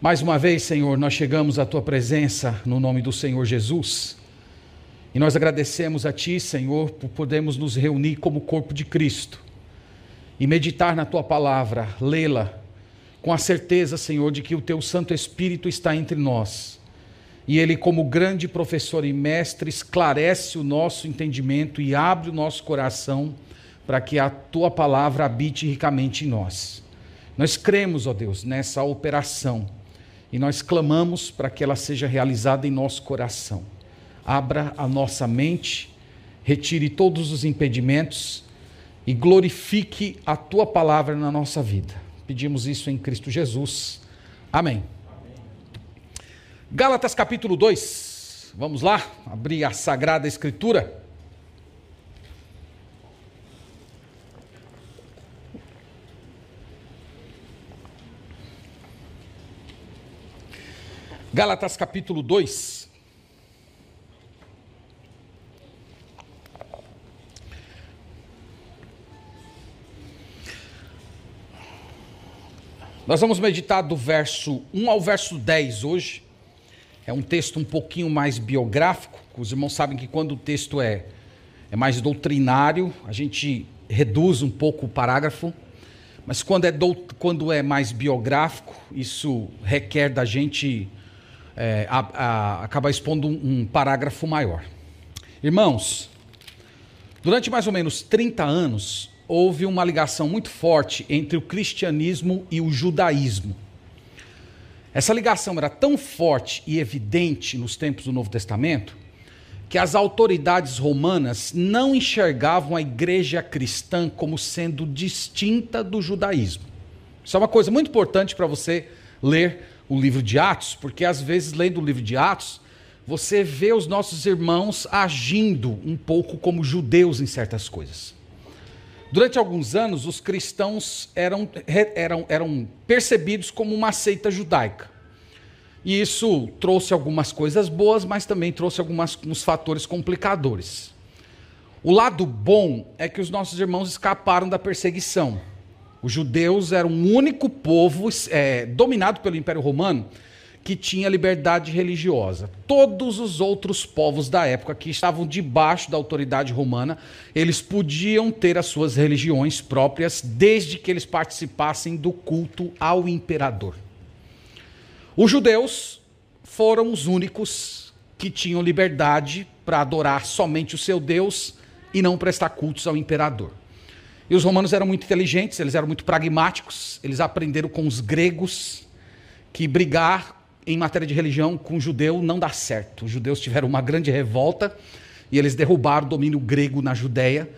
Mais uma vez, Senhor, nós chegamos à tua presença no nome do Senhor Jesus. E nós agradecemos a ti, Senhor, por podermos nos reunir como corpo de Cristo e meditar na tua palavra, lê-la, com a certeza, Senhor, de que o teu Santo Espírito está entre nós. E ele, como grande professor e mestre, esclarece o nosso entendimento e abre o nosso coração para que a tua palavra habite ricamente em nós. Nós cremos, ó Deus, nessa operação e nós clamamos para que ela seja realizada em nosso coração. Abra a nossa mente, retire todos os impedimentos e glorifique a tua palavra na nossa vida. Pedimos isso em Cristo Jesus. Amém. Gálatas capítulo 2. Vamos lá abrir a Sagrada Escritura. Gálatas capítulo 2. Nós vamos meditar do verso 1 ao verso 10 hoje. É um texto um pouquinho mais biográfico. Os irmãos sabem que quando o texto é, é mais doutrinário, a gente reduz um pouco o parágrafo. Mas quando é, do, quando é mais biográfico, isso requer da gente é, a, a, acabar expondo um, um parágrafo maior. Irmãos, durante mais ou menos 30 anos, houve uma ligação muito forte entre o cristianismo e o judaísmo. Essa ligação era tão forte e evidente nos tempos do Novo Testamento que as autoridades romanas não enxergavam a igreja cristã como sendo distinta do judaísmo. Isso é uma coisa muito importante para você ler o livro de Atos, porque às vezes, lendo o livro de Atos, você vê os nossos irmãos agindo um pouco como judeus em certas coisas. Durante alguns anos, os cristãos eram, eram, eram percebidos como uma seita judaica. E isso trouxe algumas coisas boas, mas também trouxe alguns fatores complicadores. O lado bom é que os nossos irmãos escaparam da perseguição. Os judeus eram o único povo é, dominado pelo Império Romano que tinha liberdade religiosa. Todos os outros povos da época que estavam debaixo da autoridade romana, eles podiam ter as suas religiões próprias, desde que eles participassem do culto ao imperador. Os judeus foram os únicos que tinham liberdade para adorar somente o seu Deus e não prestar cultos ao imperador. E os romanos eram muito inteligentes, eles eram muito pragmáticos, eles aprenderam com os gregos que brigar em matéria de religião com judeu não dá certo. Os judeus tiveram uma grande revolta e eles derrubaram o domínio grego na Judéia,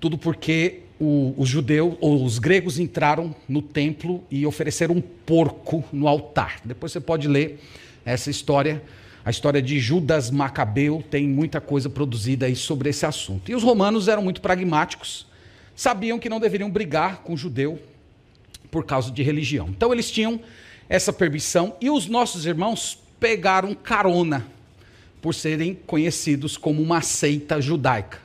tudo porque o, os judeus, ou os gregos entraram no templo e ofereceram um porco no altar. Depois você pode ler essa história. A história de Judas Macabeu tem muita coisa produzida aí sobre esse assunto. E os romanos eram muito pragmáticos sabiam que não deveriam brigar com o judeu por causa de religião. Então eles tinham essa permissão e os nossos irmãos pegaram carona por serem conhecidos como uma seita judaica.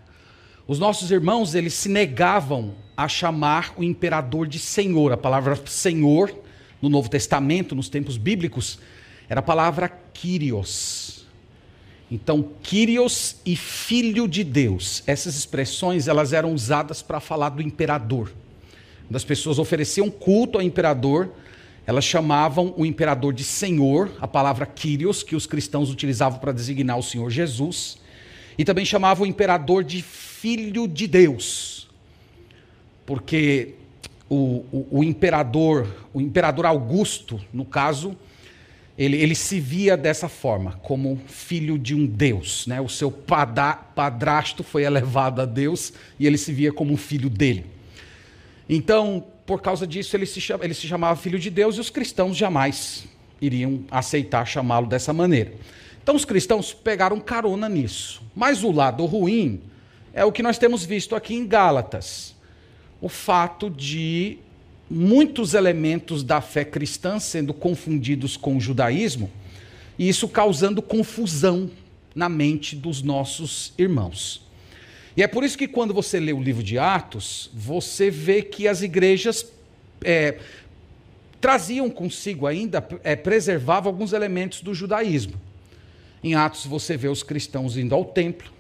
Os nossos irmãos, eles se negavam a chamar o imperador de Senhor. A palavra Senhor no Novo Testamento, nos tempos bíblicos, era a palavra Kyrios. Então, Kyrios e filho de Deus, essas expressões elas eram usadas para falar do imperador. Quando as pessoas ofereciam culto ao imperador, elas chamavam o imperador de Senhor, a palavra Kyrios, que os cristãos utilizavam para designar o Senhor Jesus, e também chamavam o imperador de filho de Deus, porque o, o, o imperador, o imperador Augusto, no caso, ele, ele se via dessa forma, como filho de um Deus. Né? O seu padrasto foi elevado a Deus e ele se via como um filho dele. Então, por causa disso, ele se, chama, ele se chamava filho de Deus e os cristãos jamais iriam aceitar chamá-lo dessa maneira. Então, os cristãos pegaram carona nisso. Mas o lado ruim é o que nós temos visto aqui em Gálatas: o fato de muitos elementos da fé cristã sendo confundidos com o judaísmo, e isso causando confusão na mente dos nossos irmãos. E é por isso que quando você lê o livro de Atos, você vê que as igrejas é, traziam consigo ainda, é, preservavam alguns elementos do judaísmo. Em Atos você vê os cristãos indo ao templo,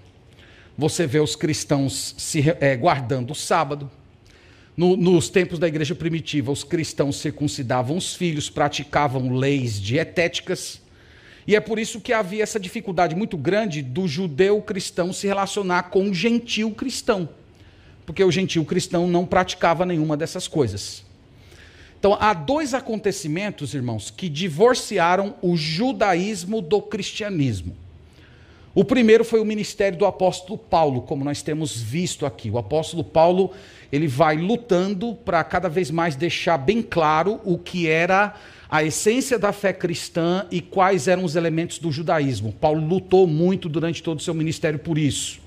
você vê os cristãos se é, guardando o sábado. No, nos tempos da igreja primitiva, os cristãos circuncidavam os filhos, praticavam leis dietéticas. E é por isso que havia essa dificuldade muito grande do judeu cristão se relacionar com o gentil cristão. Porque o gentil cristão não praticava nenhuma dessas coisas. Então, há dois acontecimentos, irmãos, que divorciaram o judaísmo do cristianismo. O primeiro foi o ministério do apóstolo Paulo, como nós temos visto aqui. O apóstolo Paulo, ele vai lutando para cada vez mais deixar bem claro o que era a essência da fé cristã e quais eram os elementos do judaísmo. Paulo lutou muito durante todo o seu ministério por isso.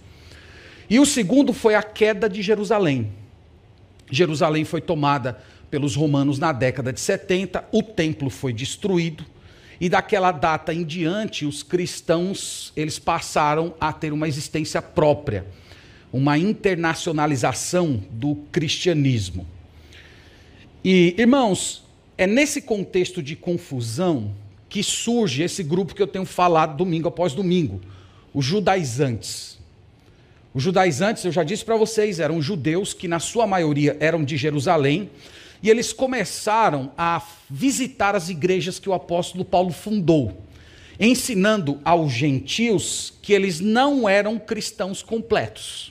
E o segundo foi a queda de Jerusalém. Jerusalém foi tomada pelos romanos na década de 70, o templo foi destruído, e daquela data em diante, os cristãos eles passaram a ter uma existência própria, uma internacionalização do cristianismo. E, irmãos, é nesse contexto de confusão que surge esse grupo que eu tenho falado domingo após domingo, os judaizantes. Os judaizantes, eu já disse para vocês, eram judeus que, na sua maioria, eram de Jerusalém, e eles começaram a visitar as igrejas que o apóstolo Paulo fundou, ensinando aos gentios que eles não eram cristãos completos.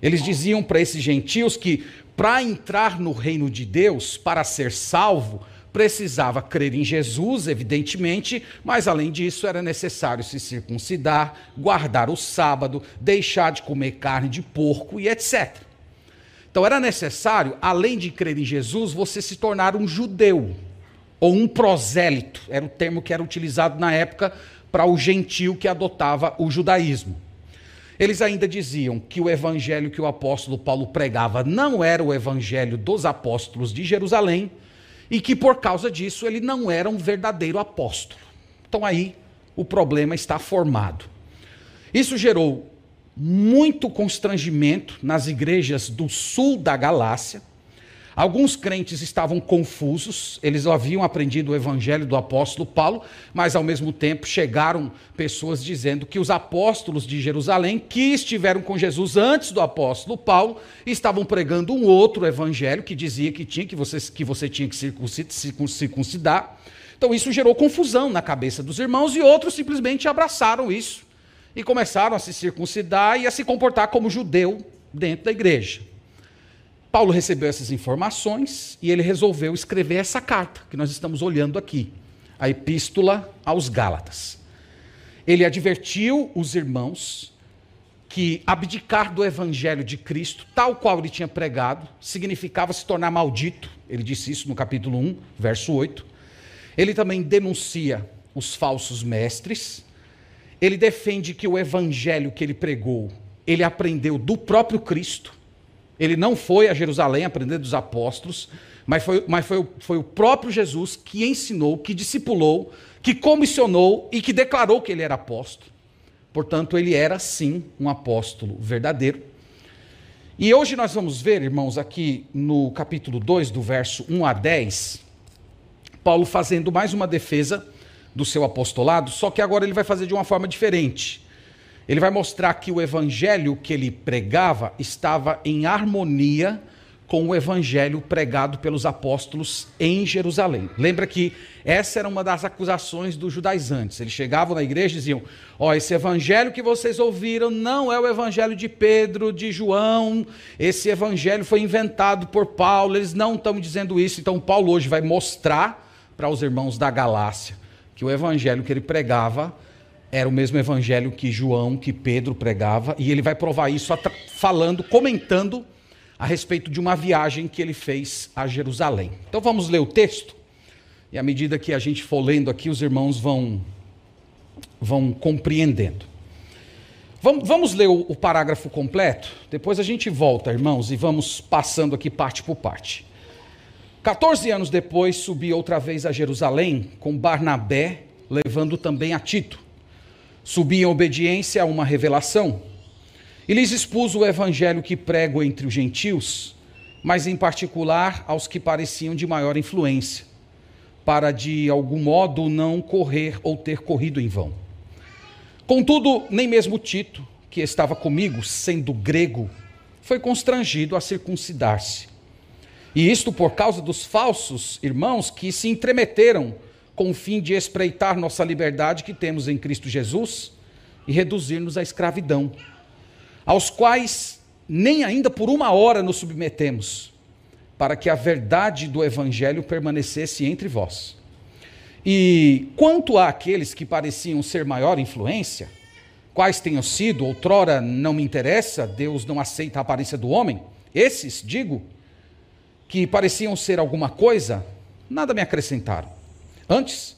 Eles diziam para esses gentios que para entrar no reino de Deus, para ser salvo, precisava crer em Jesus, evidentemente, mas além disso era necessário se circuncidar, guardar o sábado, deixar de comer carne de porco e etc. Então era necessário, além de crer em Jesus, você se tornar um judeu ou um prosélito, era o termo que era utilizado na época para o gentio que adotava o judaísmo. Eles ainda diziam que o evangelho que o apóstolo Paulo pregava não era o evangelho dos apóstolos de Jerusalém e que por causa disso ele não era um verdadeiro apóstolo. Então aí o problema está formado. Isso gerou muito constrangimento nas igrejas do sul da Galácia. Alguns crentes estavam confusos, eles haviam aprendido o evangelho do apóstolo Paulo, mas ao mesmo tempo chegaram pessoas dizendo que os apóstolos de Jerusalém, que estiveram com Jesus antes do apóstolo Paulo, estavam pregando um outro evangelho que dizia que tinha que você, que você tinha que circuncidar. Então isso gerou confusão na cabeça dos irmãos e outros simplesmente abraçaram isso e começaram a se circuncidar e a se comportar como judeu dentro da igreja. Paulo recebeu essas informações e ele resolveu escrever essa carta que nós estamos olhando aqui, a Epístola aos Gálatas. Ele advertiu os irmãos que abdicar do evangelho de Cristo, tal qual ele tinha pregado, significava se tornar maldito. Ele disse isso no capítulo 1, verso 8. Ele também denuncia os falsos mestres ele defende que o evangelho que ele pregou, ele aprendeu do próprio Cristo. Ele não foi a Jerusalém aprender dos apóstolos, mas foi, mas foi, foi o próprio Jesus que ensinou, que discipulou, que comissionou e que declarou que ele era apóstolo. Portanto, ele era sim um apóstolo verdadeiro. E hoje nós vamos ver, irmãos, aqui no capítulo 2, do verso 1 a 10, Paulo fazendo mais uma defesa do seu apostolado, só que agora ele vai fazer de uma forma diferente. Ele vai mostrar que o evangelho que ele pregava estava em harmonia com o evangelho pregado pelos apóstolos em Jerusalém. Lembra que essa era uma das acusações dos judaizantes. Eles chegavam na igreja e diziam: Ó, oh, esse evangelho que vocês ouviram não é o evangelho de Pedro, de João, esse evangelho foi inventado por Paulo, eles não estão dizendo isso. Então, Paulo hoje vai mostrar para os irmãos da Galácia que o evangelho que ele pregava era o mesmo evangelho que João, que Pedro pregava, e ele vai provar isso falando, comentando a respeito de uma viagem que ele fez a Jerusalém. Então vamos ler o texto, e à medida que a gente for lendo aqui, os irmãos vão, vão compreendendo. Vamos, ler o parágrafo completo, depois a gente volta, irmãos, e vamos passando aqui parte por parte. 14 anos depois, subi outra vez a Jerusalém com Barnabé, levando também a Tito. Subi em obediência a uma revelação e lhes expus o evangelho que prego entre os gentios, mas em particular aos que pareciam de maior influência. para de algum modo não correr ou ter corrido em vão. Contudo, nem mesmo Tito, que estava comigo, sendo grego, foi constrangido a circuncidar-se. E isto por causa dos falsos irmãos que se entremeteram com o fim de espreitar nossa liberdade que temos em Cristo Jesus e reduzir-nos à escravidão, aos quais nem ainda por uma hora nos submetemos, para que a verdade do Evangelho permanecesse entre vós. E quanto àqueles que pareciam ser maior influência, quais tenham sido, outrora não me interessa, Deus não aceita a aparência do homem, esses, digo, que pareciam ser alguma coisa, nada me acrescentaram. Antes,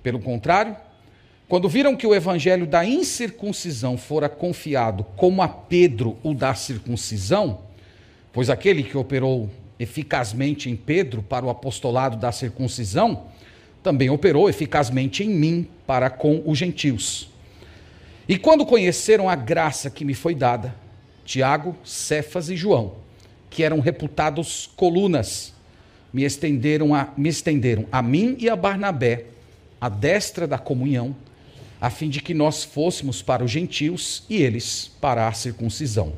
pelo contrário, quando viram que o evangelho da incircuncisão fora confiado como a Pedro o da circuncisão, pois aquele que operou eficazmente em Pedro para o apostolado da circuncisão, também operou eficazmente em mim para com os gentios. E quando conheceram a graça que me foi dada, Tiago, Cefas e João, que eram reputados colunas, me estenderam a, me estenderam a mim e a Barnabé a destra da comunhão, a fim de que nós fôssemos para os gentios e eles para a circuncisão.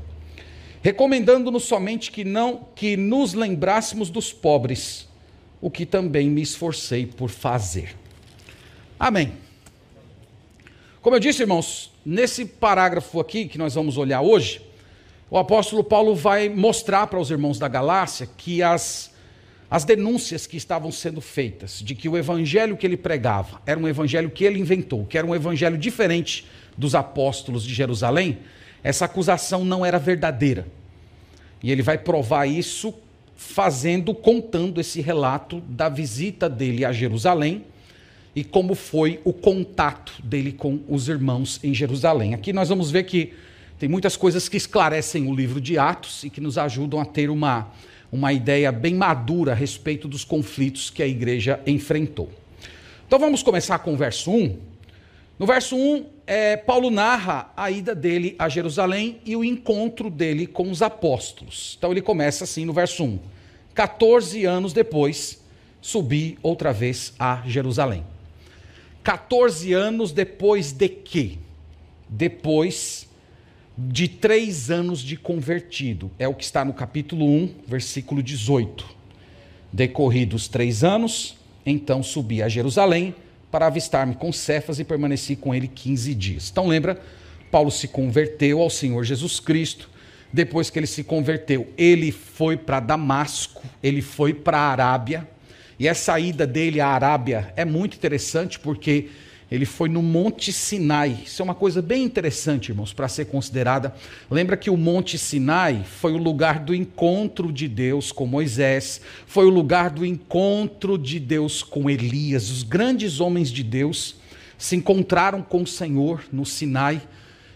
Recomendando-nos somente que não que nos lembrássemos dos pobres, o que também me esforcei por fazer. Amém. Como eu disse, irmãos, nesse parágrafo aqui que nós vamos olhar hoje, o apóstolo Paulo vai mostrar para os irmãos da Galácia que as, as denúncias que estavam sendo feitas de que o evangelho que ele pregava era um evangelho que ele inventou, que era um evangelho diferente dos apóstolos de Jerusalém, essa acusação não era verdadeira. E ele vai provar isso fazendo, contando esse relato da visita dele a Jerusalém e como foi o contato dele com os irmãos em Jerusalém. Aqui nós vamos ver que tem muitas coisas que esclarecem o livro de Atos e que nos ajudam a ter uma, uma ideia bem madura a respeito dos conflitos que a igreja enfrentou. Então vamos começar com o verso 1. No verso 1, é, Paulo narra a ida dele a Jerusalém e o encontro dele com os apóstolos. Então ele começa assim no verso 1. 14 anos depois, subi outra vez a Jerusalém. 14 anos depois de quê? Depois de três anos de convertido. É o que está no capítulo 1, versículo 18. Decorridos três anos, então subi a Jerusalém para avistar-me com Cefas e permaneci com ele 15 dias. Então lembra, Paulo se converteu ao Senhor Jesus Cristo. Depois que ele se converteu, ele foi para Damasco, ele foi para a Arábia. E essa ida dele à Arábia é muito interessante porque ele foi no Monte Sinai. Isso é uma coisa bem interessante, irmãos, para ser considerada. Lembra que o Monte Sinai foi o lugar do encontro de Deus com Moisés, foi o lugar do encontro de Deus com Elias. Os grandes homens de Deus se encontraram com o Senhor no Sinai.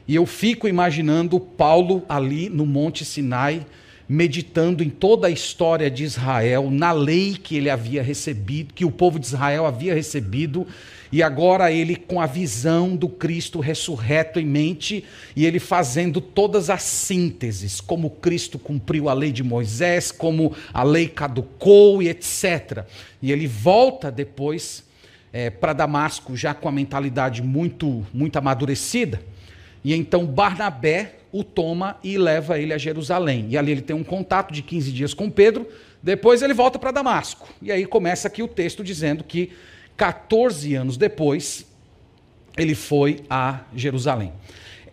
E eu fico imaginando Paulo ali no Monte Sinai, meditando em toda a história de Israel, na lei que ele havia recebido, que o povo de Israel havia recebido e agora ele com a visão do Cristo ressurreto em mente e ele fazendo todas as sínteses, como Cristo cumpriu a lei de Moisés, como a lei caducou e etc. E ele volta depois é, para Damasco já com a mentalidade muito, muito amadurecida. E então Barnabé o toma e leva ele a Jerusalém. E ali ele tem um contato de 15 dias com Pedro. Depois ele volta para Damasco. E aí começa aqui o texto dizendo que 14 anos depois, ele foi a Jerusalém.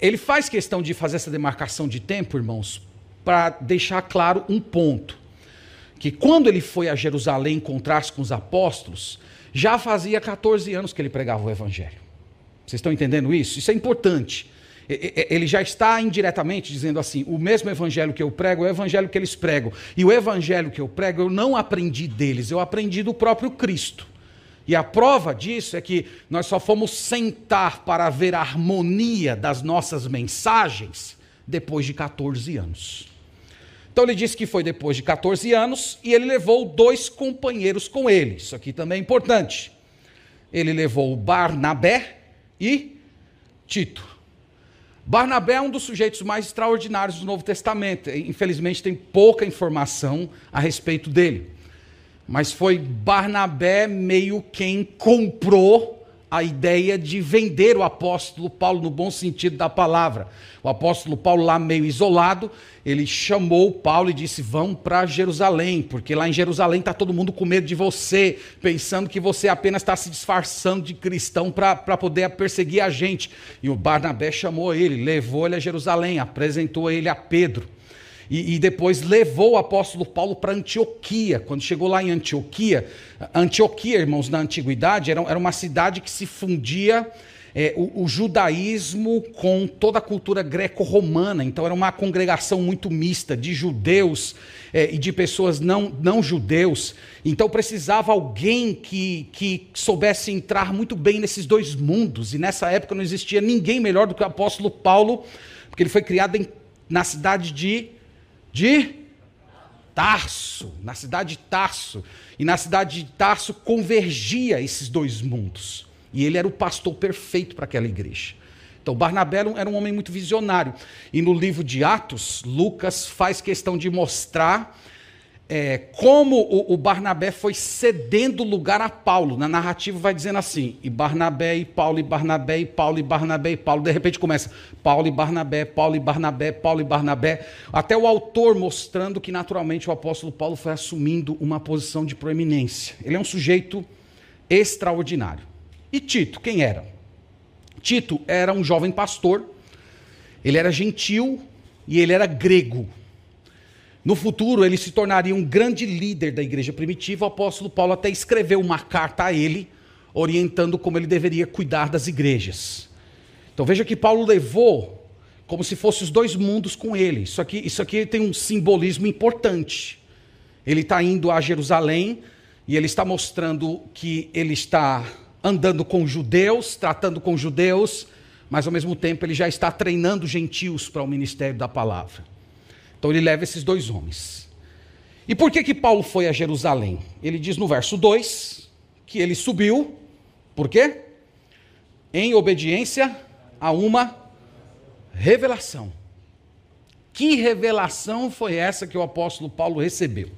Ele faz questão de fazer essa demarcação de tempo, irmãos, para deixar claro um ponto. Que quando ele foi a Jerusalém encontrar-se com os apóstolos, já fazia 14 anos que ele pregava o evangelho. Vocês estão entendendo isso? Isso é importante. Ele já está indiretamente dizendo assim: o mesmo evangelho que eu prego é o evangelho que eles pregam. E o evangelho que eu prego eu não aprendi deles, eu aprendi do próprio Cristo. E a prova disso é que nós só fomos sentar para ver a harmonia das nossas mensagens depois de 14 anos. Então ele disse que foi depois de 14 anos e ele levou dois companheiros com ele. Isso aqui também é importante. Ele levou Barnabé e Tito. Barnabé é um dos sujeitos mais extraordinários do Novo Testamento. Infelizmente tem pouca informação a respeito dele. Mas foi Barnabé meio quem comprou a ideia de vender o apóstolo Paulo no bom sentido da palavra. O apóstolo Paulo, lá meio isolado, ele chamou Paulo e disse: Vão para Jerusalém, porque lá em Jerusalém está todo mundo com medo de você, pensando que você apenas está se disfarçando de cristão para poder perseguir a gente. E o Barnabé chamou ele, levou ele a Jerusalém, apresentou ele a Pedro. E, e, depois levou o apóstolo Paulo para Antioquia. Quando chegou lá em Antioquia, Antioquia, irmãos, na antiguidade, era, era uma cidade que se fundia é, o, o, judaísmo com toda a cultura greco-romana. Então era uma congregação muito mista de judeus é, e de pessoas não, não judeus. Então precisava alguém que, que soubesse entrar muito bem nesses dois mundos. E nessa época não existia ninguém melhor do que o apóstolo Paulo, porque ele foi criado em, na cidade de de Tarso, na cidade de Tarso. E na cidade de Tarso convergia esses dois mundos. E ele era o pastor perfeito para aquela igreja. Então, Barnabé era um homem muito visionário. E no livro de Atos, Lucas faz questão de mostrar é, como o, o, Barnabé foi cedendo lugar a Paulo. Na narrativa vai dizendo assim: e Barnabé e Paulo, e Barnabé e Paulo, e Barnabé e Paulo. De repente começa Paulo e Barnabé, Paulo e Barnabé, Paulo e Barnabé. Até o autor mostrando que naturalmente o apóstolo Paulo foi assumindo uma posição de proeminência. Ele é um sujeito extraordinário. E Tito, quem era? Tito era um jovem pastor, ele era gentil e ele era grego. No futuro, ele se tornaria um grande líder da igreja primitiva. O apóstolo Paulo até escreveu uma carta a ele, orientando como ele deveria cuidar das igrejas. Então veja que Paulo levou como se fossem os dois mundos com ele. Isso aqui, isso aqui tem um simbolismo importante. Ele está indo a Jerusalém e ele está mostrando que ele está andando com judeus, tratando com judeus, mas ao mesmo tempo ele já está treinando gentios para o ministério da palavra. Então ele leva esses dois homens. E por que que Paulo foi a Jerusalém? Ele diz no verso 2 que ele subiu, por quê? Em obediência a uma revelação. Que revelação foi essa que o apóstolo Paulo recebeu?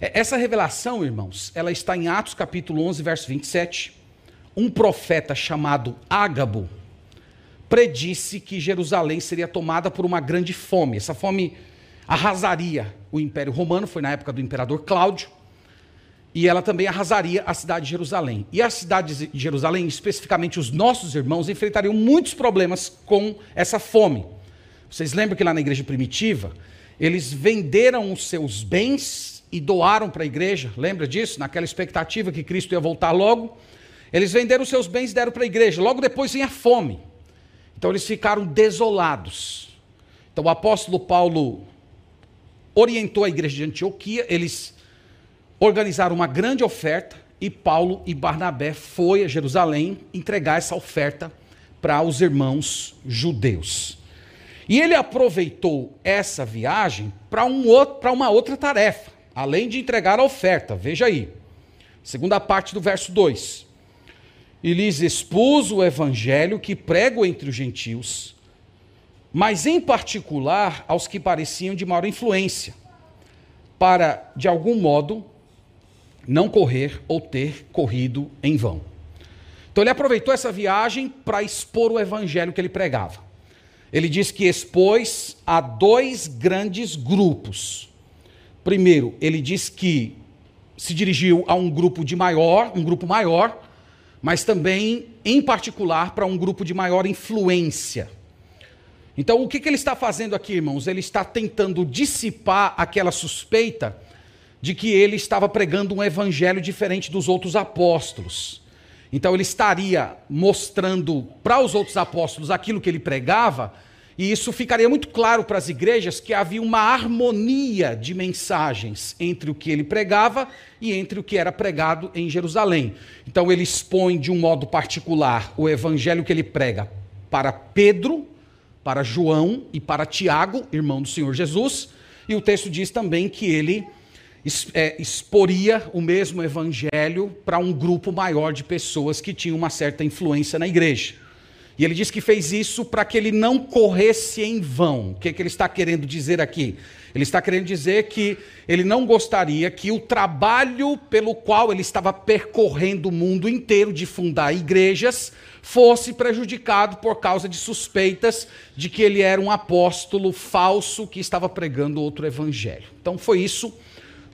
É, essa revelação, irmãos, ela está em Atos capítulo 11, verso 27. Um profeta chamado Ágabo predisse que Jerusalém seria tomada por uma grande fome. Essa fome arrasaria o Império Romano, foi na época do imperador Cláudio, e ela também arrasaria a cidade de Jerusalém. E a cidade de Jerusalém, especificamente os nossos irmãos, enfrentariam muitos problemas com essa fome. Vocês lembram que lá na igreja primitiva, eles venderam os seus bens e doaram para a igreja, lembra disso? Naquela expectativa que Cristo ia voltar logo. Eles venderam os seus bens e deram para a igreja. Logo depois vinha a fome. Então eles ficaram desolados. Então o apóstolo Paulo orientou a igreja de Antioquia, eles organizaram uma grande oferta e Paulo e Barnabé foi a Jerusalém entregar essa oferta para os irmãos judeus. E ele aproveitou essa viagem para um uma outra tarefa, além de entregar a oferta. Veja aí, segunda parte do verso 2 e lhes expus o evangelho que prego entre os gentios, mas em particular aos que pareciam de maior influência, para, de algum modo, não correr ou ter corrido em vão. Então ele aproveitou essa viagem para expor o evangelho que ele pregava. Ele diz que expôs a dois grandes grupos. Primeiro, ele diz que se dirigiu a um grupo de maior, um grupo maior, mas também, em particular, para um grupo de maior influência. Então, o que, que ele está fazendo aqui, irmãos? Ele está tentando dissipar aquela suspeita de que ele estava pregando um evangelho diferente dos outros apóstolos. Então, ele estaria mostrando para os outros apóstolos aquilo que ele pregava, e isso ficaria muito claro para as igrejas que havia uma harmonia de mensagens entre o que ele pregava e entre o que era pregado em Jerusalém. Então ele expõe de um modo particular o evangelho que ele prega para Pedro, para João e para Tiago, irmão do Senhor Jesus, e o texto diz também que ele é, exporia o mesmo evangelho para um grupo maior de pessoas que tinham uma certa influência na igreja. E ele diz que fez isso para que ele não corresse em vão. O que, que ele está querendo dizer aqui? Ele está querendo dizer que ele não gostaria que o trabalho pelo qual ele estava percorrendo o mundo inteiro de fundar igrejas fosse prejudicado por causa de suspeitas de que ele era um apóstolo falso que estava pregando outro evangelho. Então foi isso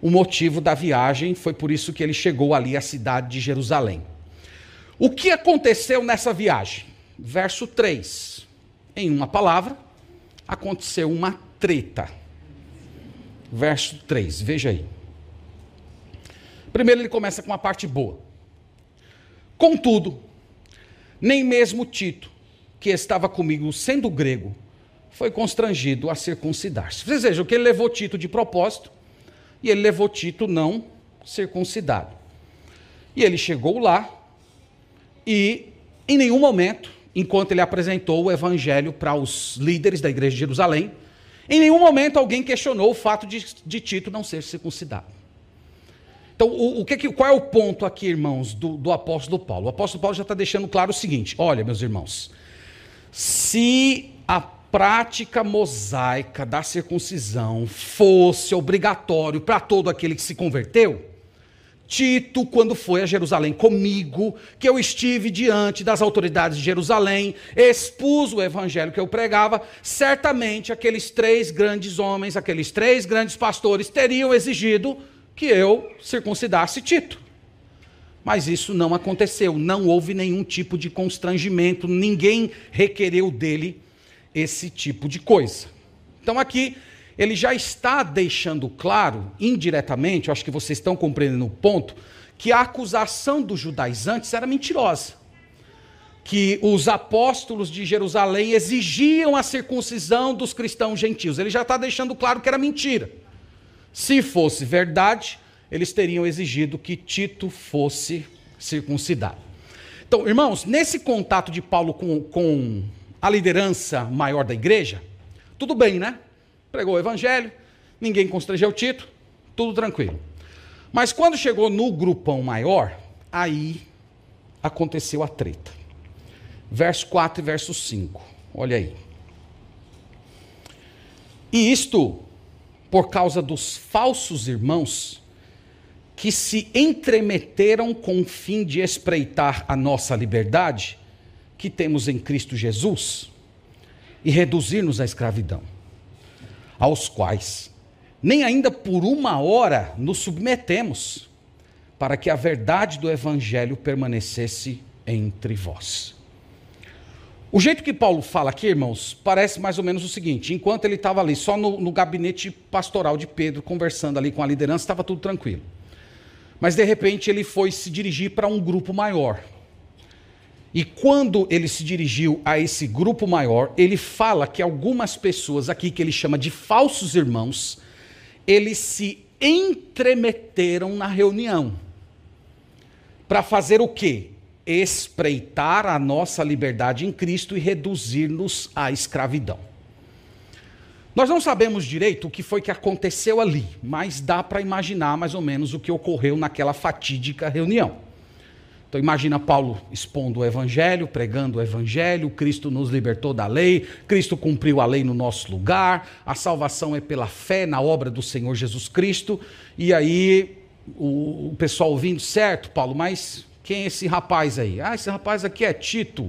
o motivo da viagem, foi por isso que ele chegou ali à cidade de Jerusalém. O que aconteceu nessa viagem? Verso 3. Em uma palavra, aconteceu uma treta verso 3. Veja aí. Primeiro ele começa com a parte boa. Contudo, nem mesmo Tito, que estava comigo sendo grego, foi constrangido a circuncidar-se. Vocês vejam que ele levou Tito de propósito e ele levou Tito não circuncidado. E ele chegou lá e, em nenhum momento, enquanto ele apresentou o evangelho para os líderes da igreja de Jerusalém, em nenhum momento alguém questionou o fato de, de Tito não ser circuncidado. Então, o, o que, qual é o ponto aqui, irmãos, do, do apóstolo Paulo? O apóstolo Paulo já está deixando claro o seguinte: olha, meus irmãos, se a prática mosaica da circuncisão fosse obrigatório para todo aquele que se converteu, Tito, quando foi a Jerusalém comigo, que eu estive diante das autoridades de Jerusalém, expus o evangelho que eu pregava, certamente aqueles três grandes homens, aqueles três grandes pastores teriam exigido que eu circuncidasse Tito. Mas isso não aconteceu, não houve nenhum tipo de constrangimento, ninguém requereu dele esse tipo de coisa. Então aqui ele já está deixando claro, indiretamente, eu acho que vocês estão compreendendo o ponto, que a acusação dos judaizantes era mentirosa. Que os apóstolos de Jerusalém exigiam a circuncisão dos cristãos gentios. Ele já está deixando claro que era mentira. Se fosse verdade, eles teriam exigido que Tito fosse circuncidado. Então, irmãos, nesse contato de Paulo com, com a liderança maior da igreja, tudo bem, né? Pregou o evangelho, ninguém constrangeu Tito, tudo tranquilo. Mas quando chegou no grupão maior, aí aconteceu a treta. Verso 4 e verso 5. Olha aí. E isto por causa dos falsos irmãos que se entremeteram com o fim de espreitar a nossa liberdade que temos em Cristo Jesus e reduzir-nos à escravidão aos quais nem ainda por uma hora nos submetemos, para que a verdade do Evangelho permanecesse entre vós. O jeito que Paulo fala aqui, irmãos, parece mais ou menos o seguinte: enquanto ele estava ali, só no, no, gabinete pastoral de Pedro, conversando ali com a liderança, estava tudo tranquilo. Mas de repente ele foi se dirigir para um grupo maior. E quando ele se dirigiu a esse grupo maior, ele fala que algumas pessoas aqui, que ele chama de falsos irmãos, eles se entremeteram na reunião. Para fazer o quê? Espreitar a nossa liberdade em Cristo e reduzir-nos à escravidão. Nós não sabemos direito o que foi que aconteceu ali, mas dá para imaginar mais ou menos o que ocorreu naquela fatídica reunião. Então imagina Paulo expondo o evangelho, pregando o evangelho, Cristo nos libertou da lei, Cristo cumpriu a lei no nosso lugar, a salvação é pela fé na obra do Senhor Jesus Cristo. E aí o, o pessoal ouvindo, certo, Paulo, mas quem é esse rapaz aí? Ah, esse rapaz aqui é Tito.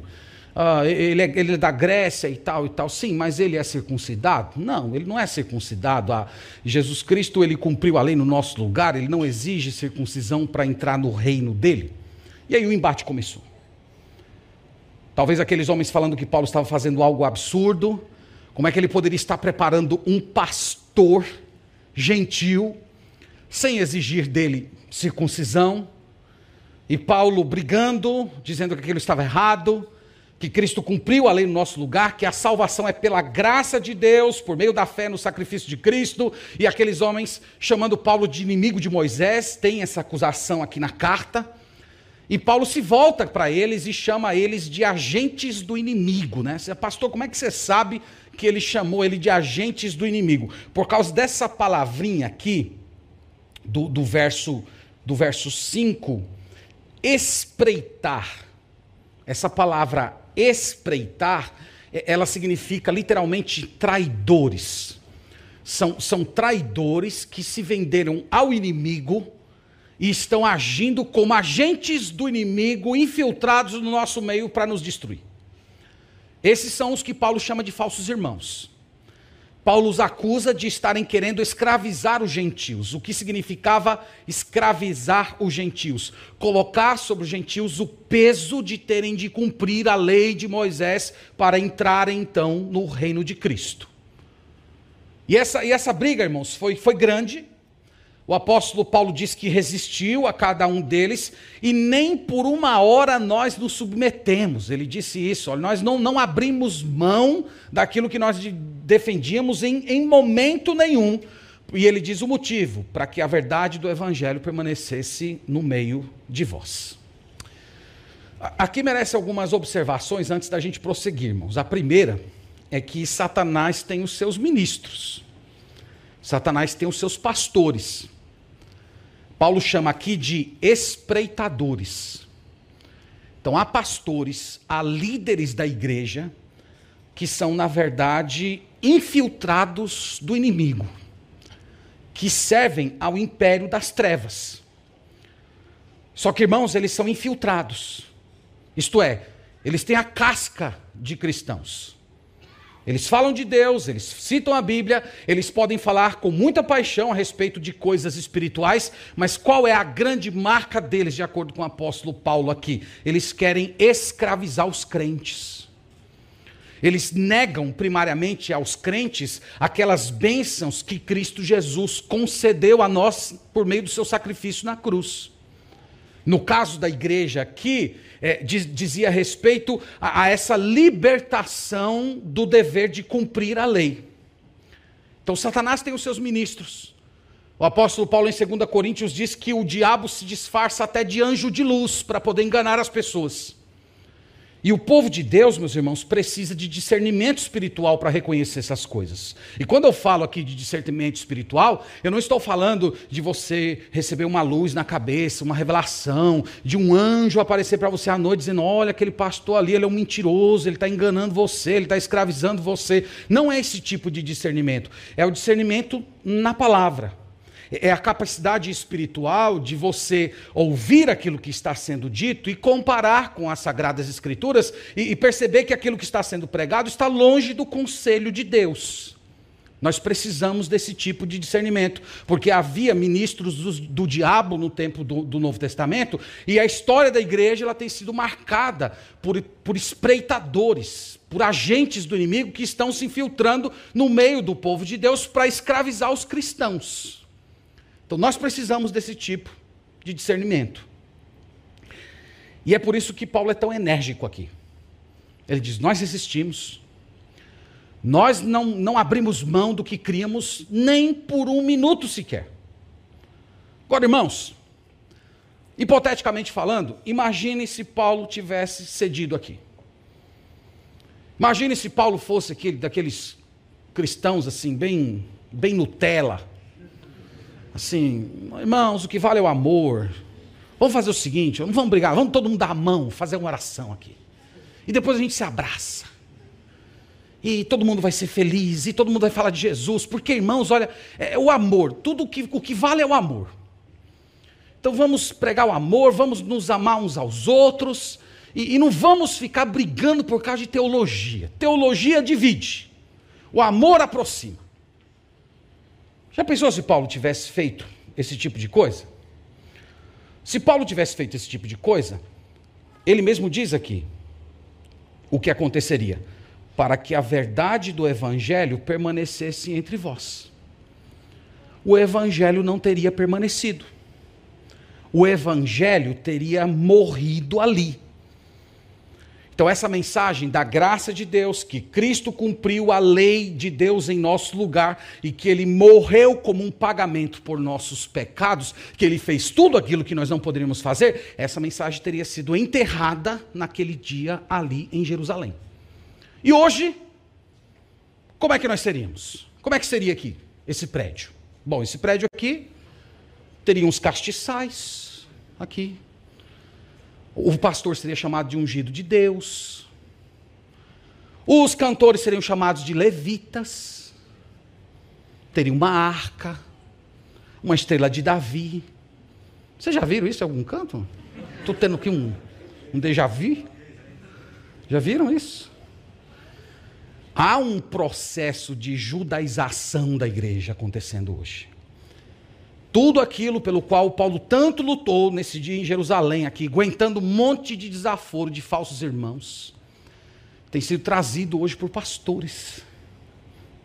Uh, ele, é, ele, é, da Grécia e tal e tal. Sim, mas ele é circuncidado? Não, ele não é circuncidado. Ah, Jesus Cristo ele cumpriu a lei no nosso lugar, ele não exige circuncisão para entrar no reino dele. E aí o embate começou. Talvez aqueles homens falando que Paulo estava fazendo algo absurdo, como é que ele poderia estar preparando um pastor gentil, sem exigir dele circuncisão, e Paulo brigando, dizendo que aquilo estava errado, que Cristo cumpriu a lei no nosso lugar, que a salvação é pela graça de Deus, por meio da fé no sacrifício de Cristo, e aqueles homens chamando Paulo de inimigo de Moisés, tem essa acusação aqui na carta. E Paulo se volta para eles e chama eles de agentes do inimigo, né? Pastor, como é que você sabe que ele chamou ele de agentes do inimigo? Por causa dessa palavrinha aqui, do, do verso do verso 5, espreitar. Essa palavra espreitar, ela significa literalmente traidores. São, são traidores que se venderam ao inimigo e estão agindo como agentes do inimigo infiltrados no nosso meio para nos destruir. Esses são os que Paulo chama de falsos irmãos. Paulo os acusa de estarem querendo escravizar os gentios. O que significava escravizar os gentios? Colocar sobre os gentios o peso de terem de cumprir a lei de Moisés para entrarem então no reino de Cristo. E essa, e essa briga, irmãos, foi, foi grande, o apóstolo Paulo diz que resistiu a cada um deles e nem por uma hora nós nos submetemos. Ele disse isso, olha, nós não, não abrimos mão daquilo que nós defendíamos em, em momento nenhum. E ele diz o motivo, para que a verdade do evangelho permanecesse no meio de vós. Aqui merece algumas observações antes da gente prosseguir, irmãos. A primeira é que Satanás tem os seus ministros. Satanás tem os seus pastores. Paulo chama aqui de espreitadores. Então, há pastores, há líderes da igreja que são, na verdade, infiltrados do inimigo, que servem ao império das trevas. Só que, irmãos, eles são infiltrados. Isto é, eles têm a casca de cristãos. Eles falam de Deus, eles citam a Bíblia, eles podem falar com muita paixão a respeito de coisas espirituais, mas qual é a grande marca deles, de acordo com o apóstolo Paulo aqui? Eles querem escravizar os crentes. Eles negam primariamente aos crentes aquelas bênçãos que Cristo Jesus concedeu a nós por meio do seu sacrifício na cruz. No caso da igreja aqui, é, diz, dizia respeito a, a essa libertação do dever de cumprir a lei. Então, Satanás tem os seus ministros. O apóstolo Paulo, em 2 Coríntios, diz que o diabo se disfarça até de anjo de luz para poder enganar as pessoas. E o povo de Deus, meus irmãos, precisa de discernimento espiritual para reconhecer essas coisas. E quando eu falo aqui de discernimento espiritual, eu não estou falando de você receber uma luz na cabeça, uma revelação, de um anjo aparecer para você à noite dizendo: olha, aquele pastor ali, ele é um mentiroso, ele está enganando você, ele está escravizando você. Não é esse tipo de discernimento. É o discernimento na palavra é a capacidade espiritual de você ouvir aquilo que está sendo dito e comparar com as Sagradas Escrituras e, e perceber que aquilo que está sendo pregado está longe do conselho de Deus. Nós precisamos desse tipo de discernimento, porque havia ministros do, do diabo no tempo do, do, Novo Testamento, e a história da igreja ela tem sido marcada por, por espreitadores, por agentes do inimigo que estão se infiltrando no meio do povo de Deus para escravizar os cristãos. Então nós precisamos desse tipo de discernimento. E é por isso que Paulo é tão enérgico aqui. Ele diz: Nós resistimos, nós não, não abrimos mão do que criamos nem por um minuto sequer. Agora, irmãos, hipoteticamente falando, imagine se Paulo tivesse cedido aqui. Imagine se Paulo fosse aquele daqueles cristãos assim, bem, bem Nutella, assim, irmãos, o que vale é o amor. Vamos fazer o seguinte, não vamos brigar, vamos todo mundo dar a mão, fazer uma oração aqui. E depois a gente se abraça. E todo mundo vai ser feliz, e todo mundo vai falar de Jesus, porque, irmãos, olha, é, é o amor, tudo o que, o que vale é o amor. Então vamos pregar o amor, vamos nos amar uns aos outros, e, e não vamos ficar brigando por causa de teologia. Teologia divide, o amor aproxima. Já pensou se Paulo tivesse feito esse tipo de coisa? Se Paulo tivesse feito esse tipo de coisa, ele mesmo diz aqui o que aconteceria: para que a verdade do evangelho permanecesse entre vós. O evangelho não teria permanecido. O evangelho teria morrido ali. Então, essa mensagem da graça de Deus, que Cristo cumpriu a lei de Deus em nosso lugar e que ele morreu como um pagamento por nossos pecados, que ele fez tudo aquilo que nós não poderíamos fazer, essa mensagem teria sido enterrada naquele dia ali em Jerusalém. E hoje, como é que nós seríamos? Como é que seria aqui esse prédio? Bom, esse prédio aqui teria uns castiçais aqui, o pastor seria chamado de ungido de Deus. Os cantores seriam chamados de levitas. Teria uma arca, uma estrela de Davi. Vocês já viram isso em algum canto? Estou tendo aqui um, um déjà vu. Já viram isso? Há um processo de judaização da igreja acontecendo hoje. Tudo aquilo pelo qual Paulo tanto lutou nesse dia em Jerusalém, aqui, aguentando um monte de desaforo de falsos irmãos, tem sido trazido hoje por pastores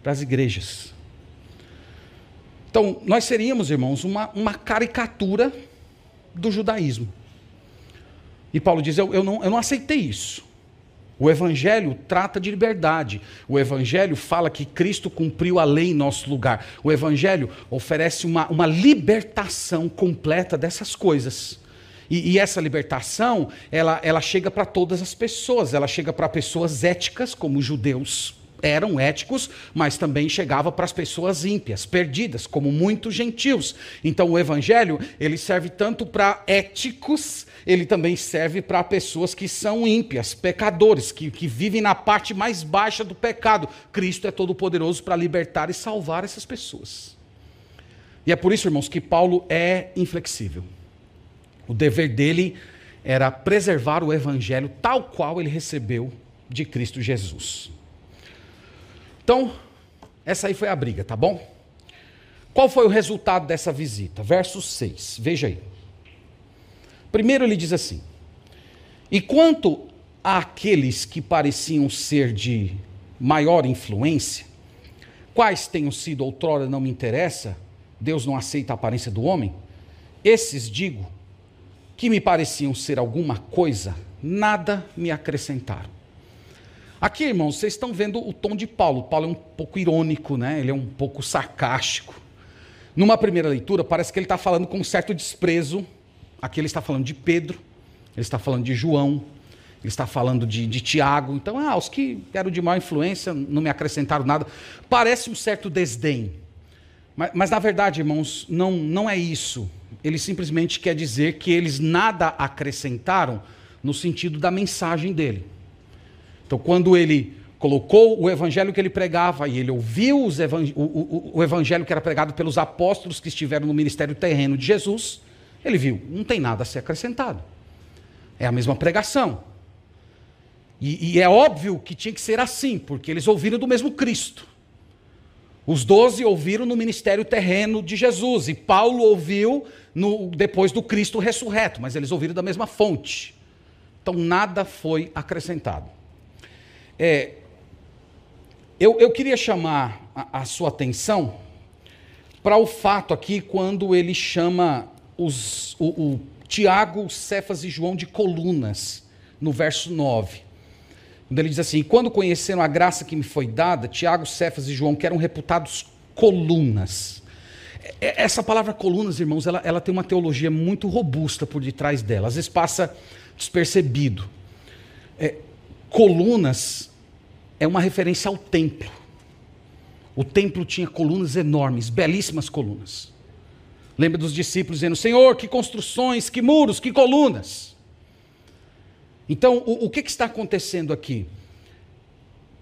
para as igrejas. Então, nós seríamos, irmãos, uma, uma caricatura do judaísmo. E Paulo diz: eu, eu, não, eu não aceitei isso. O Evangelho trata de liberdade. O Evangelho fala que Cristo cumpriu a lei em nosso lugar. O Evangelho oferece uma, uma libertação completa dessas coisas. E, e essa libertação, ela, ela chega para todas as pessoas. Ela chega para pessoas éticas, como os judeus eram éticos, mas também chegava para as pessoas ímpias, perdidas, como muitos gentios. Então o evangelho, ele serve tanto para éticos, ele também serve para pessoas que são ímpias, pecadores, que, que vivem na parte mais baixa do pecado. Cristo é todo poderoso para libertar e salvar essas pessoas. E é por isso, irmãos, que Paulo é inflexível. O dever dele era preservar o evangelho tal qual ele recebeu de Cristo Jesus. Então, essa aí foi a briga, tá bom? Qual foi o resultado dessa visita? Verso 6, veja aí. Primeiro ele diz assim: E quanto àqueles que pareciam ser de maior influência, quais tenham sido outrora não me interessa, Deus não aceita a aparência do homem, esses digo, que me pareciam ser alguma coisa, nada me acrescentaram. Aqui, irmãos, vocês estão vendo o tom de Paulo. Paulo é um pouco irônico, né? ele é um pouco sarcástico. Numa primeira leitura, parece que ele está falando com um certo desprezo. Aqui ele está falando de Pedro, ele está falando de João, ele está falando de, de Tiago. Então, ah, os que eram de má influência não me acrescentaram nada. Parece um certo desdém. Mas, mas, na verdade, irmãos, não, não é isso. Ele simplesmente quer dizer que eles nada acrescentaram no sentido da mensagem dele. Então, quando ele colocou o evangelho que ele pregava e ele ouviu o, o, o, evangelho que era pregado pelos apóstolos que estiveram no ministério terreno de Jesus, ele viu, não tem nada a ser acrescentado. É a mesma pregação. E, e é óbvio que tinha que ser assim, porque eles ouviram do mesmo Cristo. Os doze ouviram no ministério terreno de Jesus, e Paulo ouviu no, depois do Cristo ressurreto, mas eles ouviram da mesma fonte. Então nada foi acrescentado. É, eu, eu queria chamar a, a sua atenção para o fato aqui, quando ele chama os, o, o Tiago, Cefas e João de colunas, no verso 9. Quando ele diz assim: Quando conheceram a graça que me foi dada, Tiago, Cefas e João, que eram reputados colunas. Essa palavra colunas, irmãos, ela, ela tem uma teologia muito robusta por detrás dela. Às vezes passa despercebido. É, colunas é uma referência ao templo. O templo tinha colunas enormes, belíssimas colunas. Lembra dos discípulos dizendo: Senhor, que construções, que muros, que colunas. Então, o, o que, que está acontecendo aqui?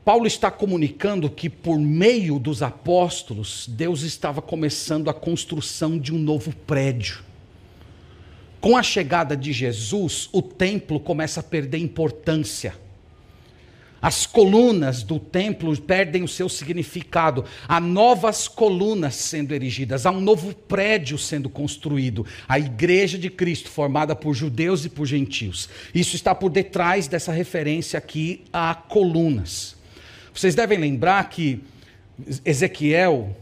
Paulo está comunicando que por meio dos apóstolos, Deus estava começando a construção de um novo prédio. Com a chegada de Jesus, o templo começa a perder importância. As colunas do templo perdem o seu significado. Há novas colunas sendo erigidas, há um novo prédio sendo construído. A igreja de Cristo, formada por judeus e por gentios. Isso está por detrás dessa referência aqui a colunas. Vocês devem lembrar que Ezequiel,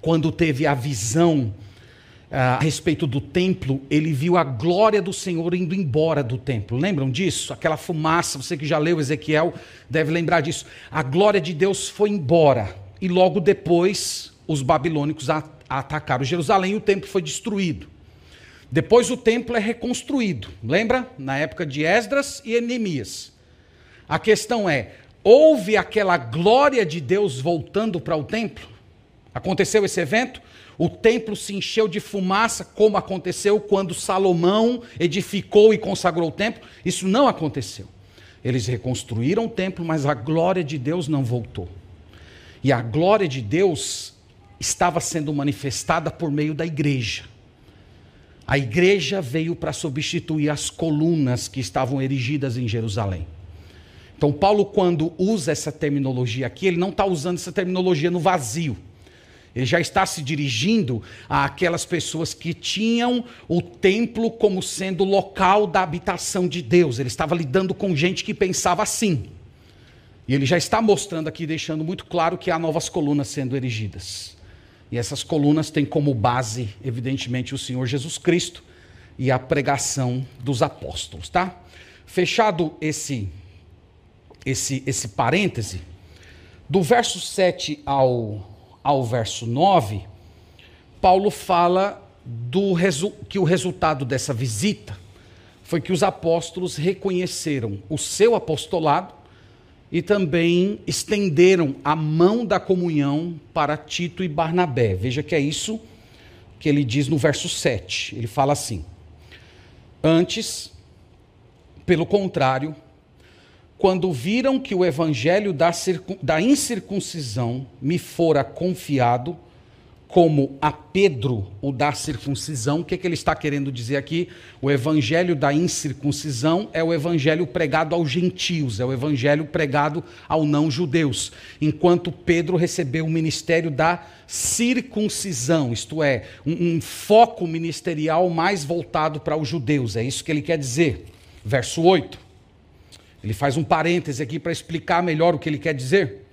quando teve a visão a respeito do templo, ele viu a glória do Senhor indo embora do templo. Lembram disso? Aquela fumaça, você que já leu Ezequiel deve lembrar disso. A glória de Deus foi embora e logo depois os babilônicos atacaram Jerusalém e o templo foi destruído. Depois o templo é reconstruído. Lembra? Na época de Esdras e Neemias. A questão é: houve aquela glória de Deus voltando para o templo? Aconteceu esse evento? O templo se encheu de fumaça, como aconteceu quando Salomão edificou e consagrou o templo. Isso não aconteceu. Eles reconstruíram o templo, mas a glória de Deus não voltou. E a glória de Deus estava sendo manifestada por meio da igreja. A igreja veio para substituir as colunas que estavam erigidas em Jerusalém. Então, Paulo, quando usa essa terminologia aqui, ele não está usando essa terminologia no vazio. Ele já está se dirigindo àquelas pessoas que tinham o templo como sendo local da habitação de Deus. Ele estava lidando com gente que pensava assim. E ele já está mostrando aqui, deixando muito claro que há novas colunas sendo erigidas. E essas colunas têm como base, evidentemente, o Senhor Jesus Cristo e a pregação dos apóstolos, tá? Fechado esse esse esse parêntese, do verso 7 ao ao verso 9, Paulo fala do que o resultado dessa visita foi que os apóstolos reconheceram o seu apostolado e também estenderam a mão da comunhão para Tito e Barnabé. Veja que é isso que ele diz no verso 7. Ele fala assim: Antes, pelo contrário, quando viram que o evangelho da, da incircuncisão me fora confiado, como a Pedro o da circuncisão. O que, é que ele está querendo dizer aqui? O evangelho da incircuncisão é o evangelho pregado aos gentios, é o evangelho pregado aos não-judeus, enquanto Pedro recebeu o ministério da circuncisão, isto é, um, um foco ministerial mais voltado para os judeus. É isso que ele quer dizer. Verso 8. Ele faz um parêntese aqui para explicar melhor o que ele quer dizer.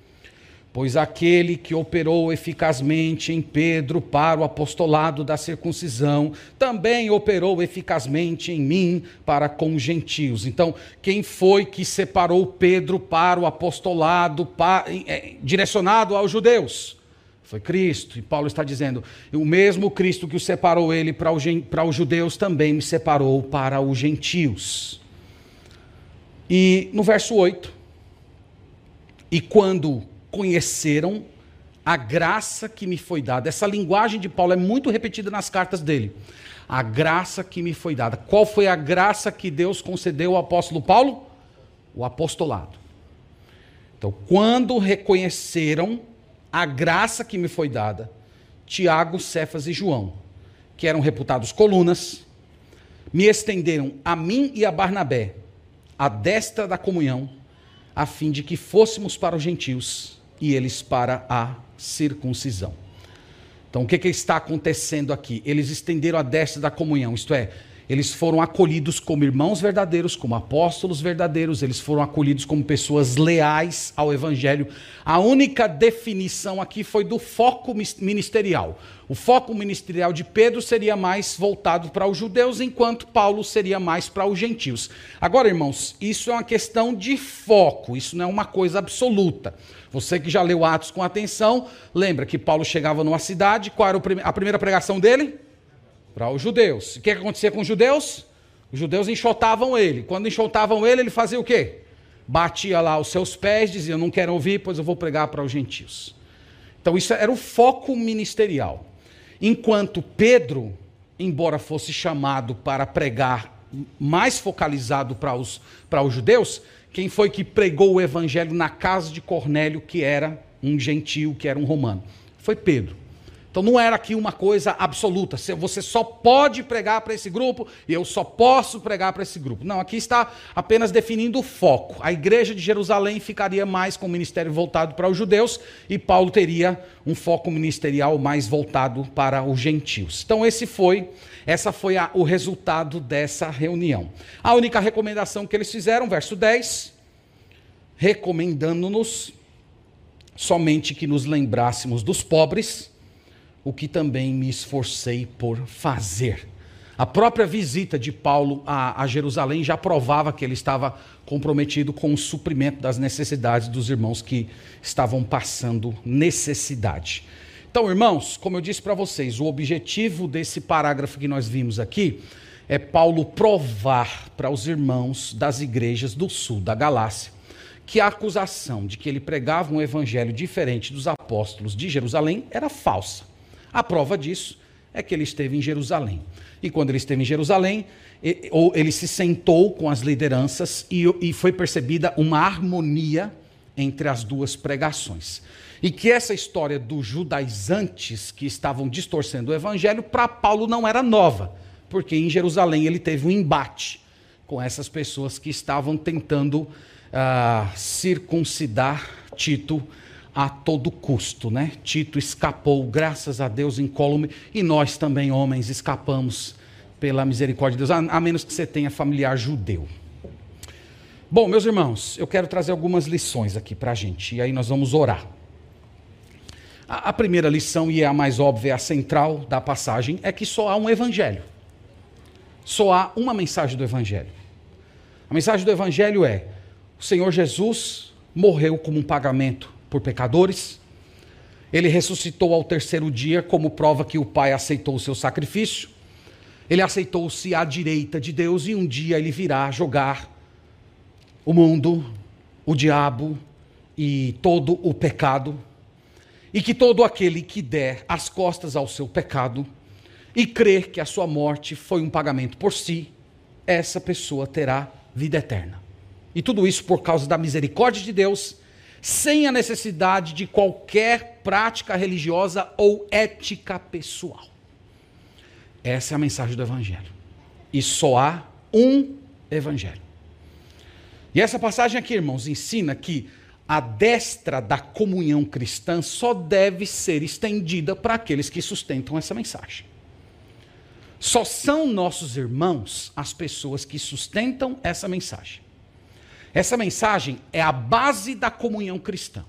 Pois aquele que operou eficazmente em Pedro para o apostolado da circuncisão, também operou eficazmente em mim para com os gentios. Então, quem foi que separou Pedro para o apostolado para, é, direcionado aos judeus? Foi Cristo. E Paulo está dizendo: o mesmo Cristo que o separou ele para, o, para os judeus também me separou para os gentios. E no verso 8, e quando conheceram a graça que me foi dada. Essa linguagem de Paulo é muito repetida nas cartas dele. A graça que me foi dada. Qual foi a graça que Deus concedeu ao apóstolo Paulo? O apostolado. Então, quando reconheceram a graça que me foi dada, Tiago, Cefas e João, que eram reputados colunas, me estenderam a mim e a Barnabé, a destra da comunhão, a fim de que fôssemos para os gentios e eles para a circuncisão. Então, o que, que está acontecendo aqui? Eles estenderam a destra da comunhão, isto é, eles foram acolhidos como irmãos verdadeiros, como apóstolos verdadeiros, eles foram acolhidos como pessoas leais ao Evangelho. A única definição aqui foi do foco ministerial. O foco ministerial de Pedro seria mais voltado para os judeus, enquanto Paulo seria mais para os gentios. Agora, irmãos, isso é uma questão de foco, isso não é uma coisa absoluta. Você que já leu Atos com atenção, lembra que Paulo chegava numa cidade, qual era a primeira pregação dele? Para os judeus. O que, que acontecia com os judeus? Os judeus enxotavam ele. Quando enxotavam ele, ele fazia o quê? Batia lá os seus pés, dizia: Não quero ouvir, pois eu vou pregar para os gentios. Então, isso era o foco ministerial. Enquanto Pedro, embora fosse chamado para pregar mais focalizado para os, para os judeus, quem foi que pregou o evangelho na casa de Cornélio, que era um gentil, que era um romano? Foi Pedro. Então não era aqui uma coisa absoluta. Você só pode pregar para esse grupo e eu só posso pregar para esse grupo. Não, aqui está apenas definindo o foco. A igreja de Jerusalém ficaria mais com o ministério voltado para os judeus e Paulo teria um foco ministerial mais voltado para os gentios. Então esse foi, essa foi a, o resultado dessa reunião. A única recomendação que eles fizeram, verso 10, recomendando-nos somente que nos lembrássemos dos pobres o que também me esforcei por fazer. A própria visita de Paulo a, a, Jerusalém já provava que ele estava comprometido com o suprimento das necessidades dos irmãos que estavam passando necessidade. Então, irmãos, como eu disse para vocês, o objetivo desse parágrafo que nós vimos aqui é Paulo provar para os irmãos das igrejas do sul da Galácia que a acusação de que ele pregava um evangelho diferente dos apóstolos de Jerusalém era falsa. A prova disso é que ele esteve em Jerusalém. E quando ele esteve em Jerusalém, ele se sentou com as lideranças e foi percebida uma harmonia entre as duas pregações. E que essa história dos judaizantes que estavam distorcendo o evangelho, para Paulo não era nova, porque em Jerusalém ele teve um embate com essas pessoas que estavam tentando uh, circuncidar Tito a todo custo, né? Tito escapou, graças a Deus, incólume, e nós também, homens, escapamos pela misericórdia de Deus, a, a menos que você tenha familiar judeu. Bom, meus irmãos, eu quero trazer algumas lições aqui para a gente, e aí nós vamos orar. A, a primeira lição, e é a mais óbvia, a central da passagem, é que só há um evangelho. Só há uma mensagem do evangelho. A mensagem do evangelho é: o Senhor Jesus morreu como um pagamento por pecadores. Ele ressuscitou ao terceiro dia, como prova que o Pai aceitou o seu sacrifício. Ele aceitou-se à direita de Deus e um dia ele virá jogar o mundo, o diabo e todo o pecado, e que todo aquele que der as costas ao seu pecado e crer que a sua morte foi um pagamento por si, essa pessoa terá vida eterna. E tudo isso por causa da misericórdia de Deus, sem a necessidade de qualquer prática religiosa ou ética pessoal. Essa é a mensagem do Evangelho. E só há um Evangelho. E essa passagem aqui, irmãos, ensina que a destra da comunhão cristã só deve ser estendida para aqueles que sustentam essa mensagem. Só são nossos irmãos as pessoas que sustentam essa mensagem. Essa mensagem é a base da comunhão cristã.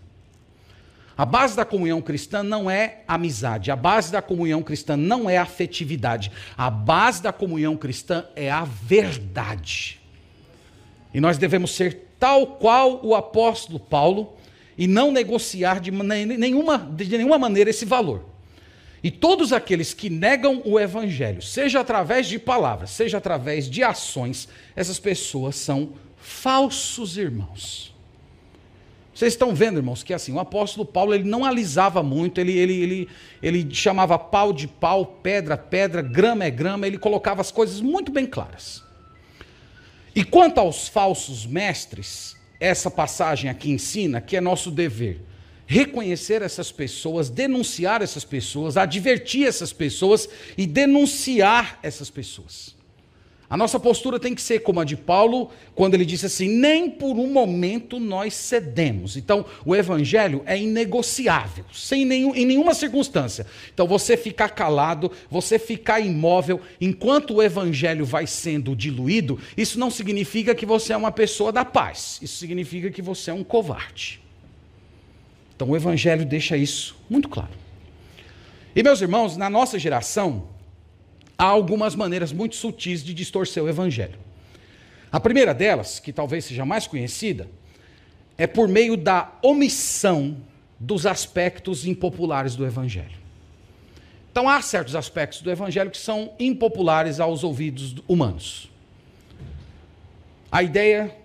A base da comunhão cristã não é amizade, a base da comunhão cristã não é afetividade, a base da comunhão cristã é a verdade. E nós devemos ser tal qual o apóstolo Paulo e não negociar de nenhuma, de nenhuma maneira esse valor. E todos aqueles que negam o evangelho, seja através de palavras, seja através de ações, essas pessoas são falsos irmãos. Vocês estão vendo, irmãos, que assim, o apóstolo Paulo ele não alisava muito, ele, ele, ele, ele chamava pau de pau, pedra, pedra, grama é grama, ele colocava as coisas muito bem claras. E quanto aos falsos mestres, essa passagem aqui ensina que é nosso dever reconhecer essas pessoas, denunciar essas pessoas, advertir essas pessoas e denunciar essas pessoas. A nossa postura tem que ser como a de Paulo, quando ele disse assim: nem por um momento nós cedemos. Então, o evangelho é inegociável, sem nenhum, em nenhuma circunstância. Então, você ficar calado, você ficar imóvel, enquanto o evangelho vai sendo diluído, isso não significa que você é uma pessoa da paz. Isso significa que você é um covarde. Então, o evangelho deixa isso muito claro. E, meus irmãos, na nossa geração, há algumas maneiras muito sutis de distorcer o evangelho. A primeira delas, que talvez seja mais conhecida, é por meio da omissão dos aspectos impopulares do evangelho. Então há certos aspectos do evangelho que são impopulares aos ouvidos humanos. A ideia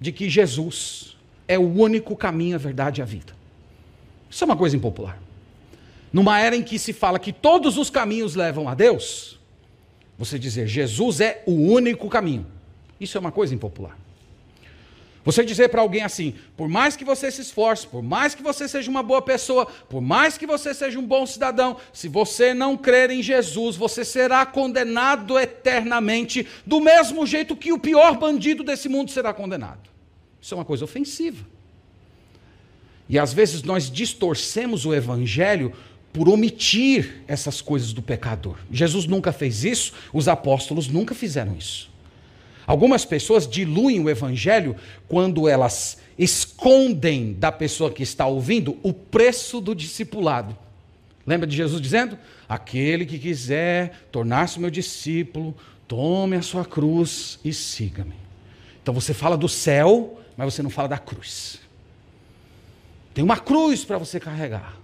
de que Jesus é o único caminho, a verdade e a vida. Isso é uma coisa impopular. Numa era em que se fala que todos os caminhos levam a Deus, você dizer Jesus é o único caminho. Isso é uma coisa impopular. Você dizer para alguém assim, por mais que você se esforce, por mais que você seja uma boa pessoa, por mais que você seja um bom cidadão, se você não crer em Jesus, você será condenado eternamente, do mesmo jeito que o pior bandido desse mundo será condenado. Isso é uma coisa ofensiva. E às vezes nós distorcemos o evangelho por omitir essas coisas do pecador. Jesus nunca fez isso, os apóstolos nunca fizeram isso. Algumas pessoas diluem o evangelho quando elas escondem da pessoa que está ouvindo o preço do discipulado. Lembra de Jesus dizendo: Aquele que quiser tornar-se meu discípulo, tome a sua cruz e siga-me. Então você fala do céu, mas você não fala da cruz. Tem uma cruz para você carregar.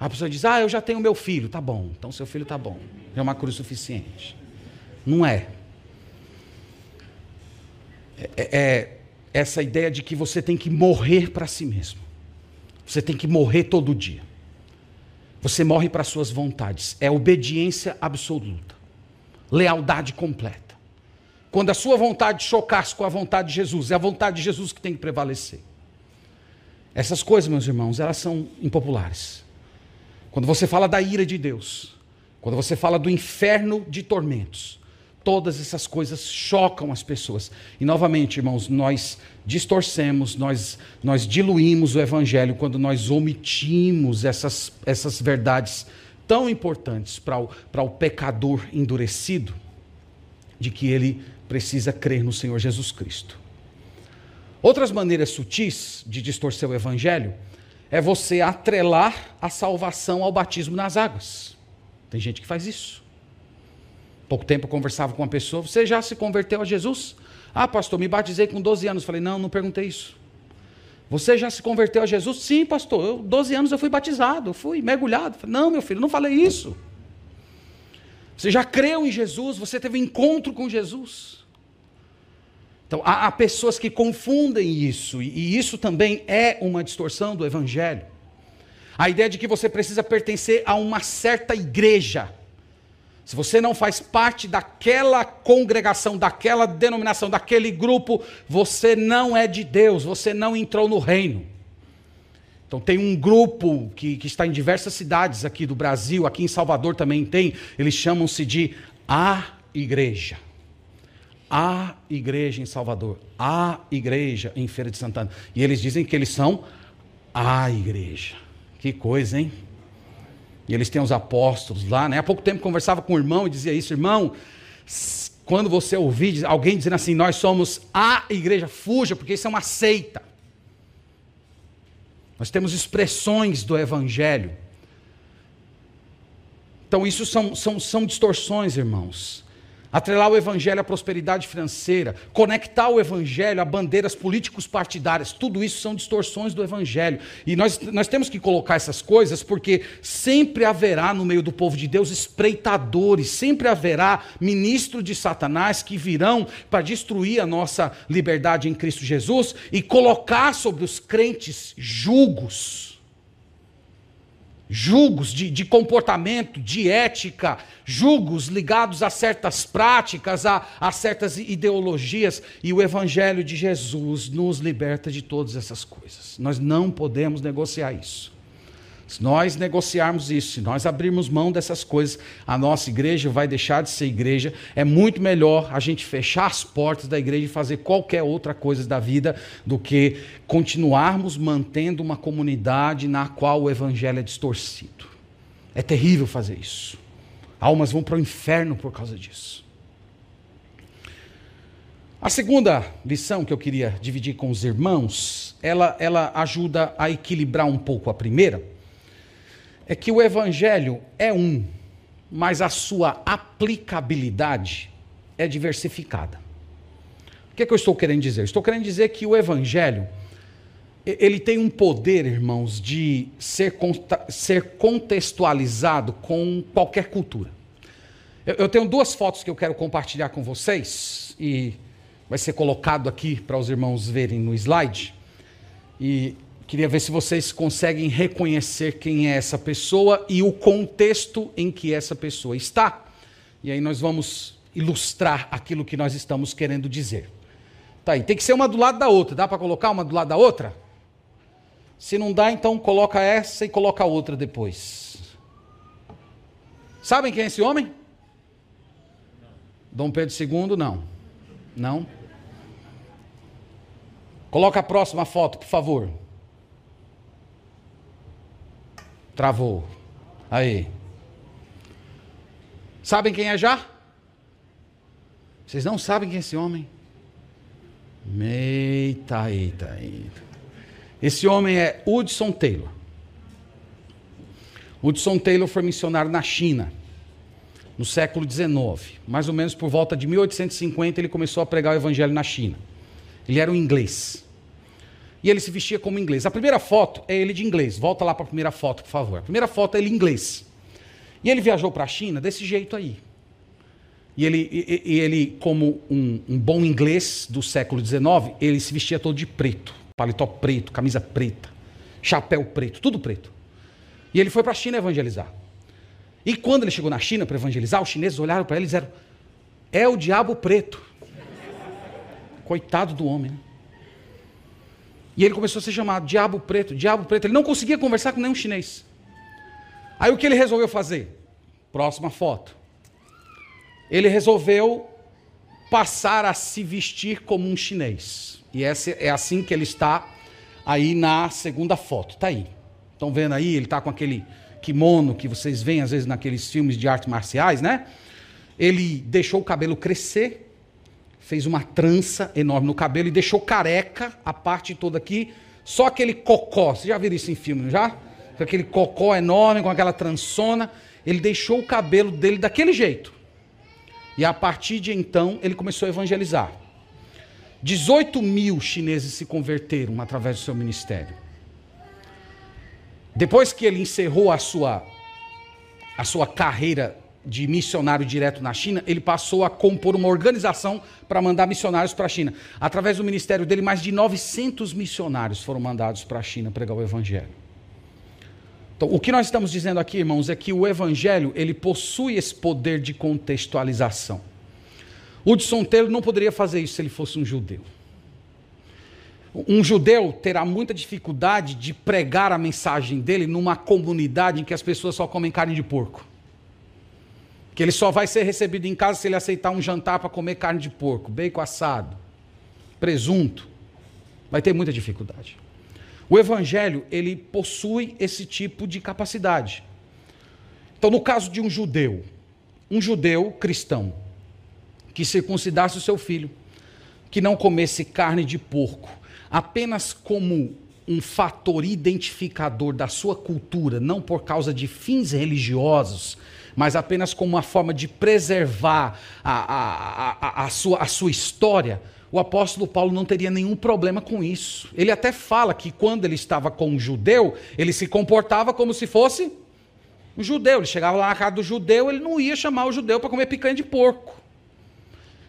A pessoa diz: Ah, eu já tenho meu filho. Tá bom, então seu filho tá bom. É uma cruz suficiente. Não é. É, é, é essa ideia de que você tem que morrer para si mesmo. Você tem que morrer todo dia. Você morre para suas vontades. É obediência absoluta. Lealdade completa. Quando a sua vontade chocasse com a vontade de Jesus, é a vontade de Jesus que tem que prevalecer. Essas coisas, meus irmãos, elas são impopulares. Quando você fala da ira de Deus, quando você fala do inferno de tormentos, todas essas coisas chocam as pessoas. E novamente, irmãos, nós distorcemos, nós, nós diluímos o evangelho quando nós omitimos essas, essas verdades tão importantes para o, para o pecador endurecido, de que ele precisa crer no Senhor Jesus Cristo. Outras maneiras sutis de distorcer o evangelho é você atrelar a salvação ao batismo nas águas. Tem gente que faz isso. Pouco tempo eu conversava com uma pessoa, você já se converteu a Jesus? Ah, pastor, me batizei com 12 anos. Falei, não, não perguntei isso. Você já se converteu a Jesus? Sim, pastor, eu, 12 anos eu fui batizado, fui mergulhado. Falei, não, meu filho, não falei isso. Você já creu em Jesus, você teve um encontro com Jesus. Então, há, há pessoas que confundem isso, e, e isso também é uma distorção do Evangelho. A ideia de que você precisa pertencer a uma certa igreja. Se você não faz parte daquela congregação, daquela denominação, daquele grupo, você não é de Deus, você não entrou no reino. Então, tem um grupo que, que está em diversas cidades aqui do Brasil, aqui em Salvador também tem, eles chamam-se de A Igreja. A igreja em Salvador, a igreja em Feira de Santana. E eles dizem que eles são a igreja. Que coisa, hein? E eles têm os apóstolos lá, né? Há pouco tempo conversava com um irmão e dizia isso, irmão, quando você ouvir alguém dizendo assim, nós somos a igreja, fuja, porque isso é uma seita. Nós temos expressões do evangelho. Então, isso são, são, são distorções, irmãos atrelar o evangelho à prosperidade financeira, conectar o evangelho a bandeiras políticos partidárias, tudo isso são distorções do evangelho. E nós, nós temos que colocar essas coisas porque sempre haverá no meio do povo de Deus espreitadores, sempre haverá ministros de Satanás que virão para destruir a nossa liberdade em Cristo Jesus e colocar sobre os crentes julgos julgos de, de, comportamento, de ética, julgos ligados a certas práticas, a, a certas ideologias, e o Evangelho de Jesus nos liberta de todas essas coisas. Nós não podemos negociar isso. Se nós negociarmos isso, se nós abrirmos mão dessas coisas, a nossa igreja vai deixar de ser igreja. É muito melhor a gente fechar as portas da igreja e fazer qualquer outra coisa da vida do que continuarmos mantendo uma comunidade na qual o evangelho é distorcido. É terrível fazer isso. Almas vão para o inferno por causa disso. A segunda lição que eu queria dividir com os irmãos, ela, ela ajuda a equilibrar um pouco a primeira é que o evangelho é um, mas a sua aplicabilidade é diversificada. O que, é que eu estou querendo dizer? Estou querendo dizer que o evangelho ele tem um poder, irmãos, de ser, ser contextualizado com qualquer cultura. Eu, eu tenho duas fotos que eu quero compartilhar com vocês e vai ser colocado aqui para os irmãos verem no slide. E Queria ver se vocês conseguem reconhecer quem é essa pessoa e o contexto em que essa pessoa está. E aí nós vamos ilustrar aquilo que nós estamos querendo dizer. Tá aí, tem que ser uma do lado da outra. Dá para colocar uma do lado da outra? Se não dá, então coloca essa e coloca a outra depois. Sabem quem é esse homem? Dom Pedro II, não. Não. Coloca a próxima foto, por favor. Travou. Aí. Sabem quem é já? Vocês não sabem quem é esse homem? Eita, eita, eita. Esse homem é Hudson Taylor. Hudson Taylor foi missionário na China, no século XIX. Mais ou menos por volta de 1850 ele começou a pregar o evangelho na China. Ele era um inglês e ele se vestia como inglês. A primeira foto é ele de inglês. Volta lá para a primeira foto, por favor. A primeira foto é ele inglês. E ele viajou para a China desse jeito aí. E ele, e, e ele como um, um, bom inglês do século XIX, ele se vestia todo de preto. Paletó preto, camisa preta, chapéu preto, tudo preto. E ele foi para a China evangelizar. E quando ele chegou na China para evangelizar, os chineses olharam para ele e disseram: É o diabo preto. Coitado do homem. Né? E ele começou a ser chamado Diabo Preto, Diabo Preto. Ele não conseguia conversar com nenhum chinês. Aí o que ele resolveu fazer? Próxima foto. Ele resolveu passar a se vestir como um chinês. E essa é assim que ele está aí na segunda foto. Está aí. Estão vendo aí? Ele está com aquele kimono que vocês veem às vezes naqueles filmes de artes marciais, né? Ele deixou o cabelo crescer, fez uma trança enorme no cabelo e deixou careca a parte toda aqui, só aquele cocó. Você já viu isso em filme, já? Aquele cocó enorme com aquela trançona. Ele deixou o cabelo dele daquele jeito. E a partir de então ele começou a evangelizar. 18 mil chineses se converteram através do seu ministério. Depois que ele encerrou a sua, a sua carreira de missionário direto na China, ele passou a compor uma organização para mandar missionários para a China. Através do ministério dele, mais de 900 missionários foram mandados para a China pregar o evangelho. Então, o que nós estamos dizendo aqui, irmãos, é que o evangelho, ele possui esse poder de contextualização. Hudson Taylor não poderia fazer isso se ele fosse um judeu. Um judeu terá muita dificuldade de pregar a mensagem dele numa comunidade em que as pessoas só comem carne de porco. Que ele só vai ser recebido em casa se ele aceitar um jantar para comer carne de porco, bacon assado, presunto. Vai ter muita dificuldade. O evangelho, ele possui esse tipo de capacidade. Então, no caso de um judeu, um judeu cristão, que circuncidasse o seu filho, que não comesse carne de porco, apenas como um fator identificador da sua cultura, não por causa de fins religiosos, mas apenas como uma forma de preservar a, a, a, a, sua, a sua história, o apóstolo Paulo não teria nenhum problema com isso. Ele até fala que quando ele estava com um judeu, ele se comportava como se fosse um judeu. Ele chegava lá na casa do judeu, ele não ia chamar o judeu para comer picanha de porco.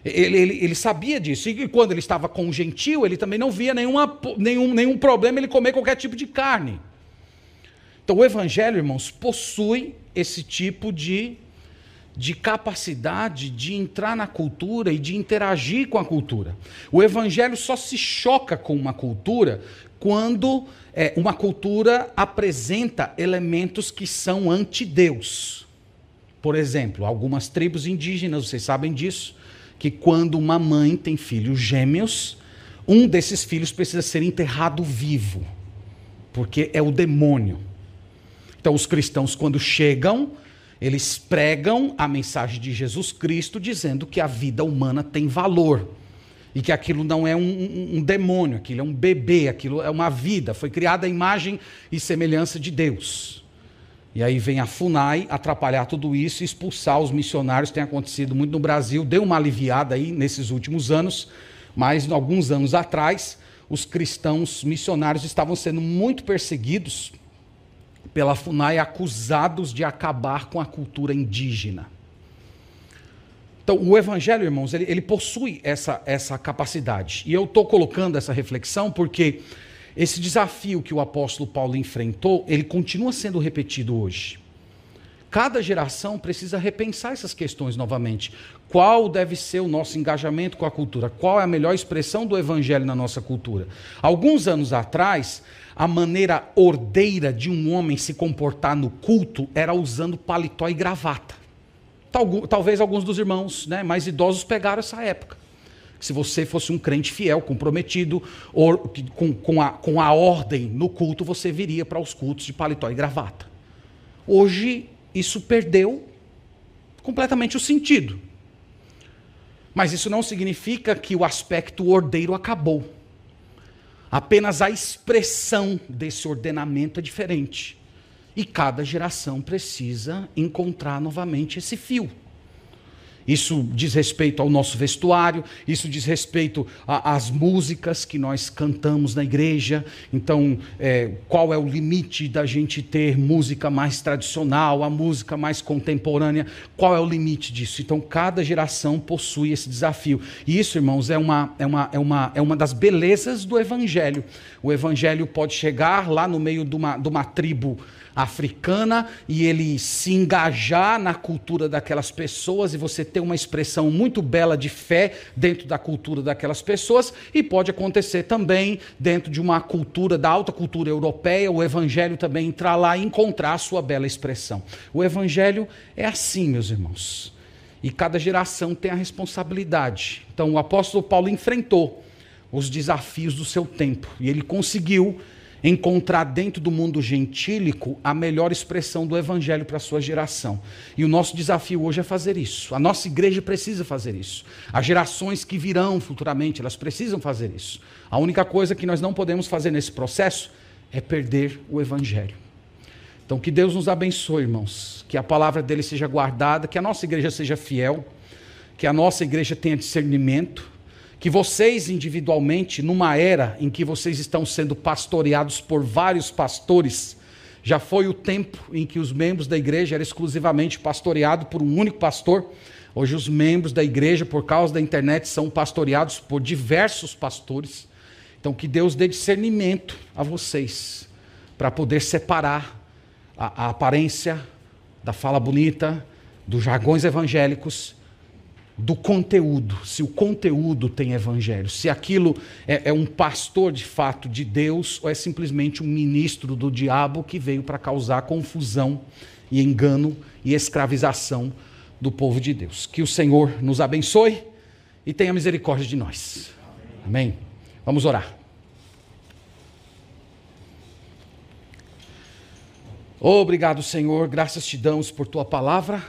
Ele, ele, ele, sabia disso. E quando ele estava com o gentil, ele também não via nenhuma, nenhum, nenhum problema ele comer qualquer tipo de carne. Então o Evangelho, irmãos, possui esse tipo de, de capacidade de entrar na cultura e de interagir com a cultura. O Evangelho só se choca com uma cultura quando é, uma cultura apresenta elementos que são anti-Deus. Por exemplo, algumas tribos indígenas, vocês sabem disso, que quando uma mãe tem filhos gêmeos, um desses filhos precisa ser enterrado vivo, porque é o demônio. Então, os cristãos, quando chegam, eles pregam a mensagem de Jesus Cristo, dizendo que a vida humana tem valor. E que aquilo não é um, um, demônio, aquilo é um bebê, aquilo é uma vida, foi criada a imagem e semelhança de Deus. E aí vem a FUNAI atrapalhar tudo isso e expulsar os missionários. Tem acontecido muito no Brasil, deu uma aliviada aí nesses últimos anos, mas alguns anos atrás, os cristãos missionários estavam sendo muito perseguidos pela FUNAI, acusados de acabar com a cultura indígena. Então, o Evangelho, irmãos, ele, ele possui essa, essa capacidade. E eu estou colocando essa reflexão porque esse desafio que o apóstolo Paulo enfrentou, ele continua sendo repetido hoje. Cada geração precisa repensar essas questões novamente. Qual deve ser o nosso engajamento com a cultura? Qual é a melhor expressão do evangelho na nossa cultura? Alguns anos atrás, a maneira ordeira de um homem se comportar no culto era usando paletó e gravata. Talvez alguns dos irmãos né, mais idosos pegaram essa época se você fosse um crente fiel, comprometido, or, com, com, a, com a ordem no culto, você viria para os cultos de paletó e gravata. Hoje, isso perdeu completamente o sentido. Mas isso não significa que o aspecto ordeiro acabou. Apenas a expressão desse ordenamento é diferente. E cada geração precisa encontrar novamente esse fio. Isso diz respeito ao nosso vestuário, isso diz respeito às músicas que nós cantamos na igreja. Então, é, qual é o limite da gente ter música mais tradicional, a música mais contemporânea? Qual é o limite disso? Então, cada geração possui esse desafio. E isso, irmãos, é uma, é uma, é uma, é uma das belezas do Evangelho. O Evangelho pode chegar lá no meio de uma, de uma tribo africana e ele se engajar na cultura daquelas pessoas e você ter uma expressão muito bela de fé dentro da cultura daquelas pessoas e pode acontecer também dentro de uma cultura da alta cultura europeia, o evangelho também entrar lá e encontrar a sua bela expressão. O evangelho é assim, meus irmãos. E cada geração tem a responsabilidade. Então o apóstolo Paulo enfrentou os desafios do seu tempo e ele conseguiu encontrar dentro do mundo gentílico a melhor expressão do evangelho para a sua geração. E o nosso desafio hoje é fazer isso. A nossa igreja precisa fazer isso. As gerações que virão futuramente, elas precisam fazer isso. A única coisa que nós não podemos fazer nesse processo é perder o evangelho. Então que Deus nos abençoe, irmãos, que a palavra dele seja guardada, que a nossa igreja seja fiel, que a nossa igreja tenha discernimento, que vocês individualmente, numa era em que vocês estão sendo pastoreados por vários pastores, já foi o tempo em que os membros da igreja eram exclusivamente pastoreados por um único pastor. Hoje os membros da igreja, por causa da internet, são pastoreados por diversos pastores. Então que Deus dê discernimento a vocês para poder separar a, a aparência da fala bonita, dos jargões evangélicos do conteúdo, se o conteúdo tem evangelho, se aquilo é, é, um pastor de fato de Deus ou é simplesmente um ministro do diabo que veio para causar confusão e engano e escravização do povo de Deus. Que o Senhor nos abençoe e tenha misericórdia de nós. Amém. Vamos orar. Obrigado, Senhor, graças te damos por tua palavra.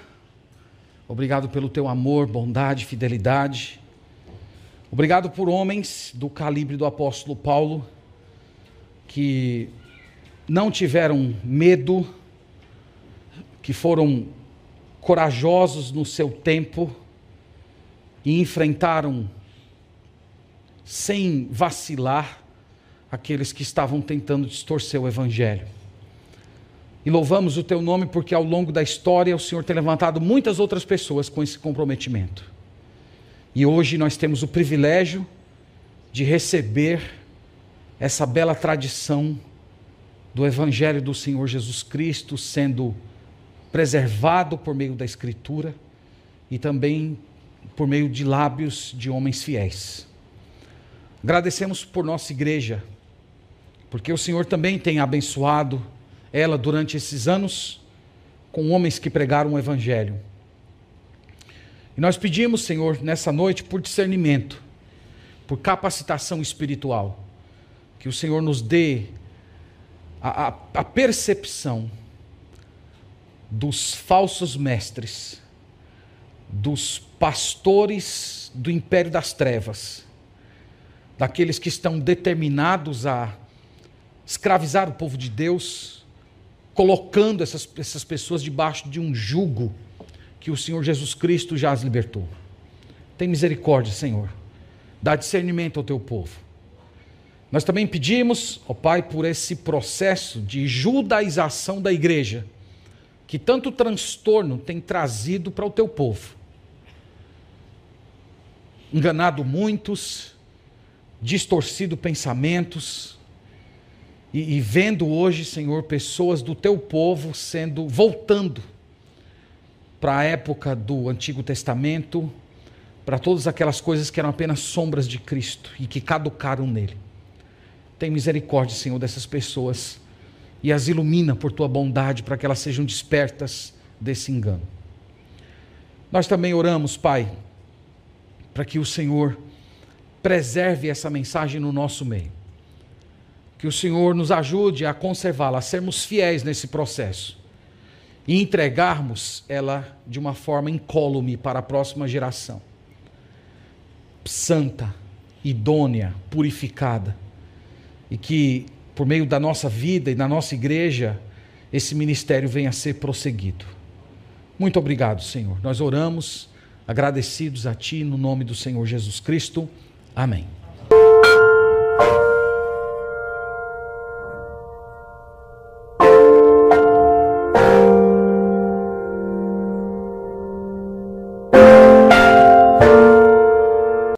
Obrigado pelo teu amor, bondade, fidelidade. Obrigado por homens do calibre do apóstolo Paulo que não tiveram medo, que foram corajosos no seu tempo e enfrentaram sem vacilar aqueles que estavam tentando distorcer o evangelho. E louvamos o teu nome porque ao longo da história o Senhor tem levantado muitas outras pessoas com esse comprometimento. E hoje nós temos o privilégio de receber essa bela tradição do Evangelho do Senhor Jesus Cristo sendo preservado por meio da Escritura e também por meio de lábios de homens fiéis. Agradecemos por nossa igreja, porque o Senhor também tem abençoado ela durante esses anos com homens que pregaram o Evangelho. E nós pedimos, Senhor, nessa noite, por discernimento, por capacitação espiritual, que o Senhor nos dê a, a, a percepção dos falsos mestres, dos pastores do império das trevas, daqueles que estão determinados a escravizar o povo de Deus colocando essas, essas pessoas debaixo de um jugo que o Senhor Jesus Cristo já as libertou. Tem misericórdia, Senhor. Dá discernimento ao teu povo. Nós também pedimos, ó Pai, por esse processo de judaização da igreja, que tanto transtorno tem trazido para o teu povo. Enganado muitos, distorcido pensamentos, e, e vendo hoje, Senhor, pessoas do teu povo sendo, voltando para a época do Antigo Testamento, para todas aquelas coisas que eram apenas sombras de Cristo e que caducaram nele. Tem misericórdia, Senhor, dessas pessoas e as ilumina por tua bondade para que elas sejam despertas desse engano. Nós também oramos, Pai, para que o Senhor preserve essa mensagem no nosso meio que o Senhor nos ajude a conservá-la, a sermos fiéis nesse processo e entregarmos ela de uma forma incólume para a próxima geração. Santa, idônea, purificada. E que, por meio da nossa vida e da nossa igreja, esse ministério venha a ser prosseguido. Muito obrigado, Senhor. Nós oramos agradecidos a Ti no nome do Senhor Jesus Cristo. Amém.